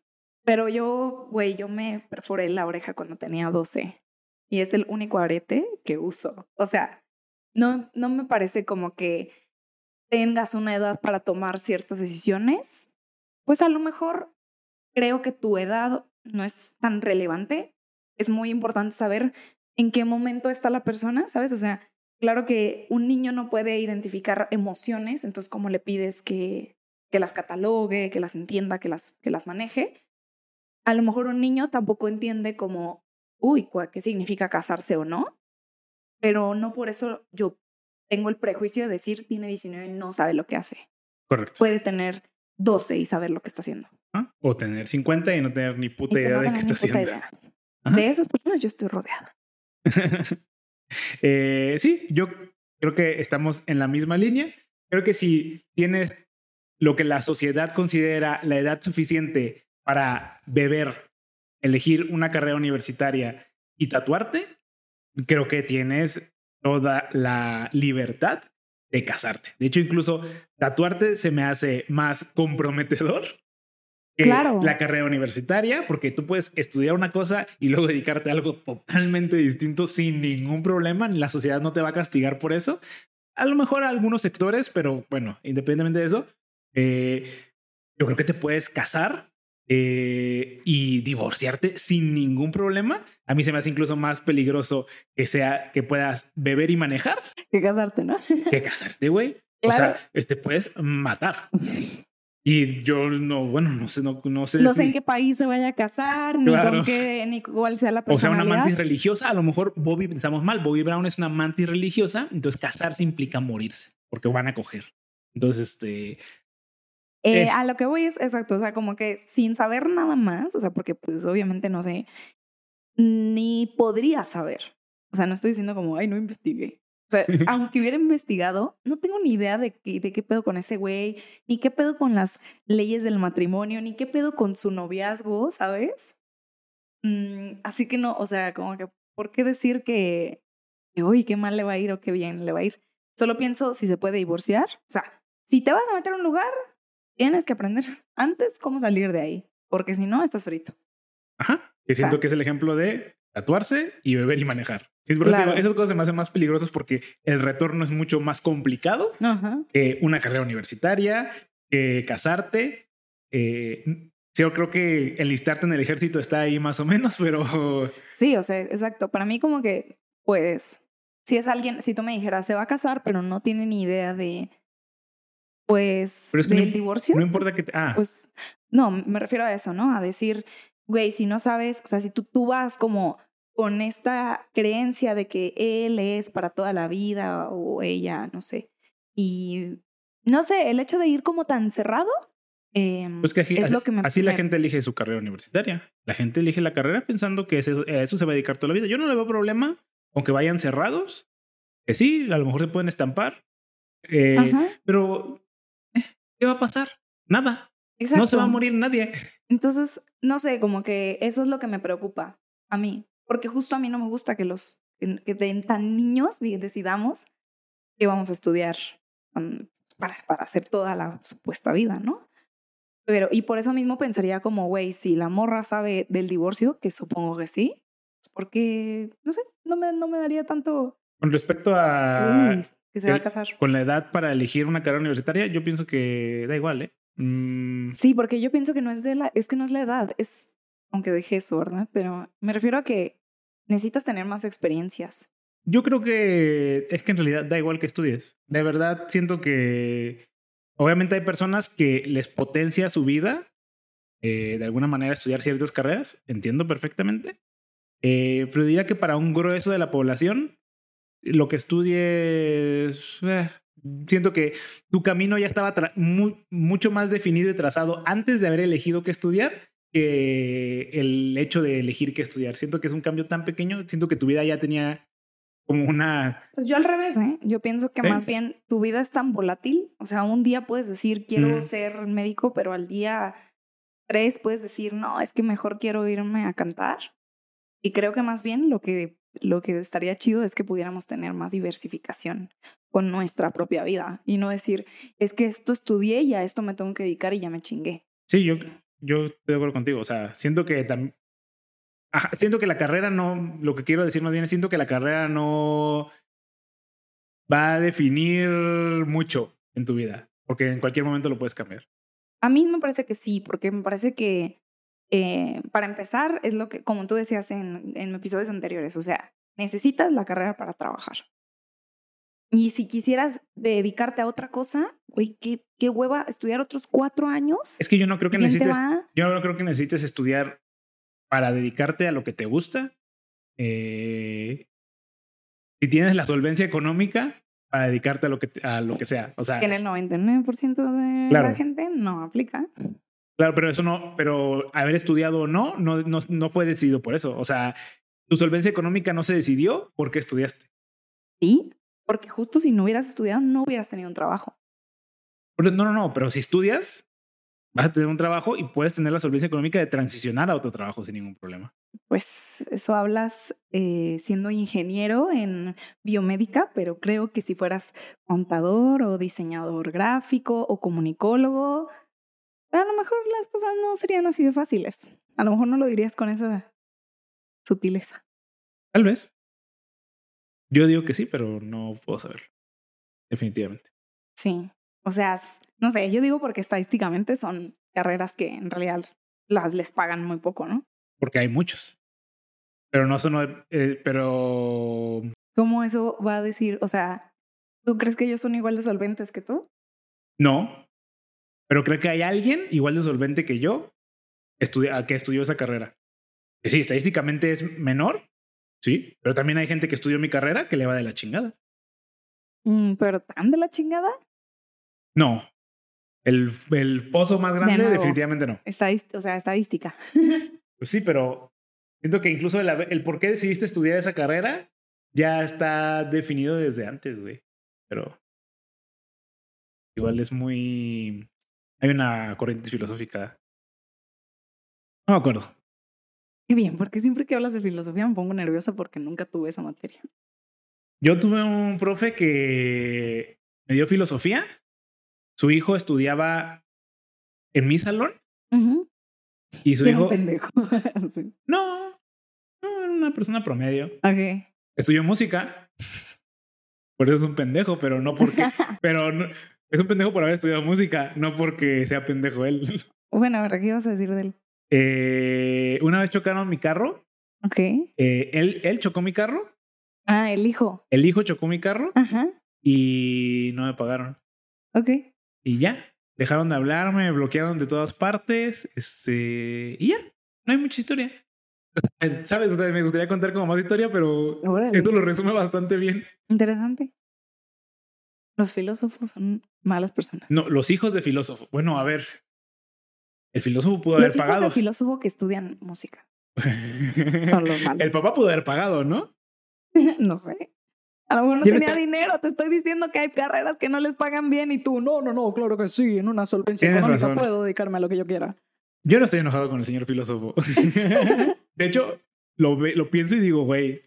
[SPEAKER 1] pero yo, güey, yo me perforé la oreja cuando tenía 12 y es el único arete que uso. O sea, no, no me parece como que tengas una edad para tomar ciertas decisiones. Pues a lo mejor creo que tu edad no es tan relevante. Es muy importante saber en qué momento está la persona, ¿sabes? O sea, claro que un niño no puede identificar emociones, entonces cómo le pides que, que las catalogue, que las entienda, que las, que las maneje. A lo mejor un niño tampoco entiende como, uy, ¿qué significa casarse o no? Pero no por eso yo tengo el prejuicio de decir tiene 19 y no sabe lo que hace.
[SPEAKER 2] Correcto.
[SPEAKER 1] Puede tener 12 y saber lo que está haciendo.
[SPEAKER 2] O tener 50 y no tener ni puta idea de qué está haciendo.
[SPEAKER 1] De esas personas yo estoy rodeada.
[SPEAKER 2] eh, sí, yo creo que estamos en la misma línea. Creo que si tienes lo que la sociedad considera la edad suficiente para beber, elegir una carrera universitaria y tatuarte, creo que tienes toda la libertad de casarte. De hecho, incluso tatuarte se me hace más comprometedor
[SPEAKER 1] claro.
[SPEAKER 2] la carrera universitaria, porque tú puedes estudiar una cosa y luego dedicarte a algo totalmente distinto sin ningún problema. La sociedad no te va a castigar por eso. A lo mejor a algunos sectores, pero bueno, independientemente de eso, eh, yo creo que te puedes casar eh, y divorciarte sin ningún problema. A mí se me hace incluso más peligroso que sea que puedas beber y manejar
[SPEAKER 1] que casarte, ¿no?
[SPEAKER 2] Que casarte, güey. O sea, este puedes matar. Y yo no, bueno, no sé, no, no sé.
[SPEAKER 1] No sé en qué país se vaya a casar, ni con qué, ni cuál sea la personalidad.
[SPEAKER 2] O sea, una mantis religiosa. A lo mejor Bobby, pensamos mal, Bobby Brown es una mantis religiosa, entonces casarse implica morirse, porque van a coger. Entonces, este...
[SPEAKER 1] Eh, a lo que voy es exacto, o sea, como que sin saber nada más, o sea, porque pues obviamente no sé, ni podría saber. O sea, no estoy diciendo como, ay, no investigué. O sea, aunque hubiera investigado, no tengo ni idea de qué, de qué pedo con ese güey, ni qué pedo con las leyes del matrimonio, ni qué pedo con su noviazgo, ¿sabes? Mm, así que no, o sea, como que, ¿por qué decir que, uy, qué mal le va a ir o qué bien le va a ir? Solo pienso si se puede divorciar. O sea, si te vas a meter a un lugar, tienes que aprender antes cómo salir de ahí, porque si no, estás frito.
[SPEAKER 2] Ajá, que siento que es el ejemplo de tatuarse y beber y manejar. esas cosas se me hacen más peligrosas porque el retorno es mucho más complicado que una carrera universitaria, que casarte. Eh, yo creo que enlistarte en el ejército está ahí más o menos, pero...
[SPEAKER 1] Sí, o sea, exacto. Para mí como que, pues, si es alguien, si tú me dijeras, se va a casar, pero no tiene ni idea de, pues, del divorcio.
[SPEAKER 2] No importa que... ah.
[SPEAKER 1] Pues, no, me refiero a eso, ¿no? A decir, güey, si no sabes, o sea, si tú, tú vas como con esta creencia de que él es para toda la vida o ella, no sé. Y no sé, el hecho de ir como tan cerrado em, pues que es lo que me
[SPEAKER 2] Así la gente elige su carrera universitaria. La gente elige la carrera pensando que eso, a eso se va a dedicar toda la vida. Yo no le veo problema, aunque vayan cerrados. Que sí, a lo mejor se pueden estampar. Eh, pero, eh, ¿qué va a pasar? Nada. No se va a morir nadie.
[SPEAKER 1] Entonces, no sé, como que eso es lo que me preocupa a mí, porque justo a mí no me gusta que los que de tan niños decidamos que vamos a estudiar para, para hacer toda la supuesta vida, ¿no? Pero, y por eso mismo pensaría como, güey, si la morra sabe del divorcio, que supongo que sí, porque, no sé, no me, no me daría tanto...
[SPEAKER 2] Con respecto a...
[SPEAKER 1] que se va a casar.
[SPEAKER 2] Con la edad para elegir una carrera universitaria, yo pienso que da igual, ¿eh? Mm.
[SPEAKER 1] Sí, porque yo pienso que no es de la, es que no es la edad, es, aunque dejé eso, ¿verdad? Pero me refiero a que necesitas tener más experiencias.
[SPEAKER 2] Yo creo que es que en realidad da igual que estudies. De verdad siento que obviamente hay personas que les potencia su vida eh, de alguna manera estudiar ciertas carreras, entiendo perfectamente. Eh, pero diría que para un grueso de la población, lo que estudies, eh, siento que tu camino ya estaba mucho más definido y trazado antes de haber elegido qué estudiar que el hecho de elegir qué estudiar. Siento que es un cambio tan pequeño, siento que tu vida ya tenía como una...
[SPEAKER 1] Pues yo al revés, ¿eh? Yo pienso que más bien tu vida es tan volátil, o sea, un día puedes decir quiero ser médico, pero al día tres puedes decir, no, es que mejor quiero irme a cantar. Y creo que más bien lo que lo que estaría chido es que pudiéramos tener más diversificación con nuestra propia vida y no decir, es que esto estudié y a esto me tengo que dedicar y ya me chingué.
[SPEAKER 2] Sí, yo, yo estoy de acuerdo contigo. O sea, siento que también... Siento que la carrera no, lo que quiero decir más bien es siento que la carrera no va a definir mucho en tu vida, porque en cualquier momento lo puedes cambiar.
[SPEAKER 1] A mí me parece que sí, porque me parece que eh, para empezar, es lo que, como tú decías en, en episodios anteriores, o sea, necesitas la carrera para trabajar. Y si quisieras dedicarte a otra cosa, güey, qué, qué hueva estudiar otros cuatro años.
[SPEAKER 2] Es que yo no creo que necesites. Yo no creo que necesites estudiar para dedicarte a lo que te gusta. Eh, si tienes la solvencia económica para dedicarte a lo que, a lo que sea. O sea,
[SPEAKER 1] en el 99% de la gente no aplica.
[SPEAKER 2] Claro, pero eso no, pero haber estudiado o no, no, no, no fue decidido por eso. O sea, tu solvencia económica no se decidió porque estudiaste.
[SPEAKER 1] Sí, porque justo si no hubieras estudiado, no hubieras tenido un trabajo.
[SPEAKER 2] No, no, no, pero si estudias, vas a tener un trabajo y puedes tener la solvencia económica de transicionar a otro trabajo sin ningún problema.
[SPEAKER 1] Pues eso hablas eh, siendo ingeniero en biomédica, pero creo que si fueras contador o diseñador gráfico o comunicólogo, a lo mejor las cosas no serían así de fáciles. A lo mejor no lo dirías con esa sutileza.
[SPEAKER 2] Tal vez. Yo digo que sí, pero no puedo saberlo. Definitivamente.
[SPEAKER 1] Sí. O sea, no sé, yo digo porque estadísticamente son carreras que en realidad las les pagan muy poco, ¿no?
[SPEAKER 2] Porque hay muchos. Pero no son, eh, pero...
[SPEAKER 1] ¿Cómo eso va a decir? O sea, ¿tú crees que ellos son igual de solventes que tú?
[SPEAKER 2] No, pero creo que hay alguien igual de solvente que yo que estudió esa carrera. Que sí, estadísticamente es menor, sí, pero también hay gente que estudió mi carrera que le va de la chingada.
[SPEAKER 1] Mm, ¿Pero tan de la chingada?
[SPEAKER 2] No. El, el pozo más grande, definitivamente no.
[SPEAKER 1] o sea, estadística.
[SPEAKER 2] pues sí, pero siento que incluso el, el por qué decidiste estudiar esa carrera ya está definido desde antes, güey. Pero igual es muy hay una corriente filosófica. No me acuerdo.
[SPEAKER 1] Qué bien, porque siempre que hablas de filosofía me pongo nerviosa porque nunca tuve esa materia.
[SPEAKER 2] Yo tuve un profe que me dio filosofía. Su hijo estudiaba en mi salón. Y su hijo.
[SPEAKER 1] Un pendejo.
[SPEAKER 2] No, no, era una persona promedio.
[SPEAKER 1] Ok.
[SPEAKER 2] Estudió música. Por eso es un pendejo, pero no porque. pero no, es un pendejo por haber estudiado música, no porque sea pendejo él.
[SPEAKER 1] Bueno, ahora, ¿qué ibas a decir de él?
[SPEAKER 2] Eh, una vez chocaron mi carro.
[SPEAKER 1] Ok.
[SPEAKER 2] Eh, él, él chocó mi carro.
[SPEAKER 1] Ah, el hijo.
[SPEAKER 2] El hijo chocó mi carro.
[SPEAKER 1] Ajá.
[SPEAKER 2] Y no me pagaron.
[SPEAKER 1] Ok.
[SPEAKER 2] Y ya. Dejaron de hablarme, me bloquearon de todas partes. Este. Y ya. No hay mucha historia. ¿Sabes? O sea, me gustaría contar como más historia, pero esto lo resume bastante bien.
[SPEAKER 1] Interesante. Los filósofos son malas personas.
[SPEAKER 2] No, los hijos de filósofos. Bueno, a ver. El filósofo pudo haber pagado. Los hijos
[SPEAKER 1] de filósofo que estudian música. son los malos.
[SPEAKER 2] El papá pudo haber pagado, ¿no?
[SPEAKER 1] no sé. A lo mejor no tenía dinero. Te estoy diciendo que hay carreras que no les pagan bien y tú, no, no, no, claro que sí. En una solvencia económica puedo dedicarme a lo que yo quiera.
[SPEAKER 2] Yo no estoy enojado con el señor filósofo. de hecho, lo, lo pienso y digo, güey,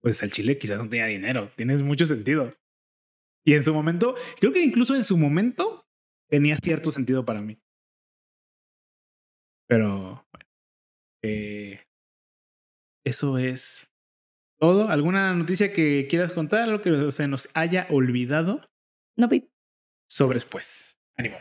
[SPEAKER 2] pues el Chile quizás no tenía dinero. Tienes mucho sentido. Y en su momento, creo que incluso en su momento tenía cierto sentido para mí. Pero bueno, eh, eso es todo. ¿Alguna noticia que quieras contar? ¿Algo que se nos haya olvidado?
[SPEAKER 1] No, Pip.
[SPEAKER 2] Sobres pues. Ánimo.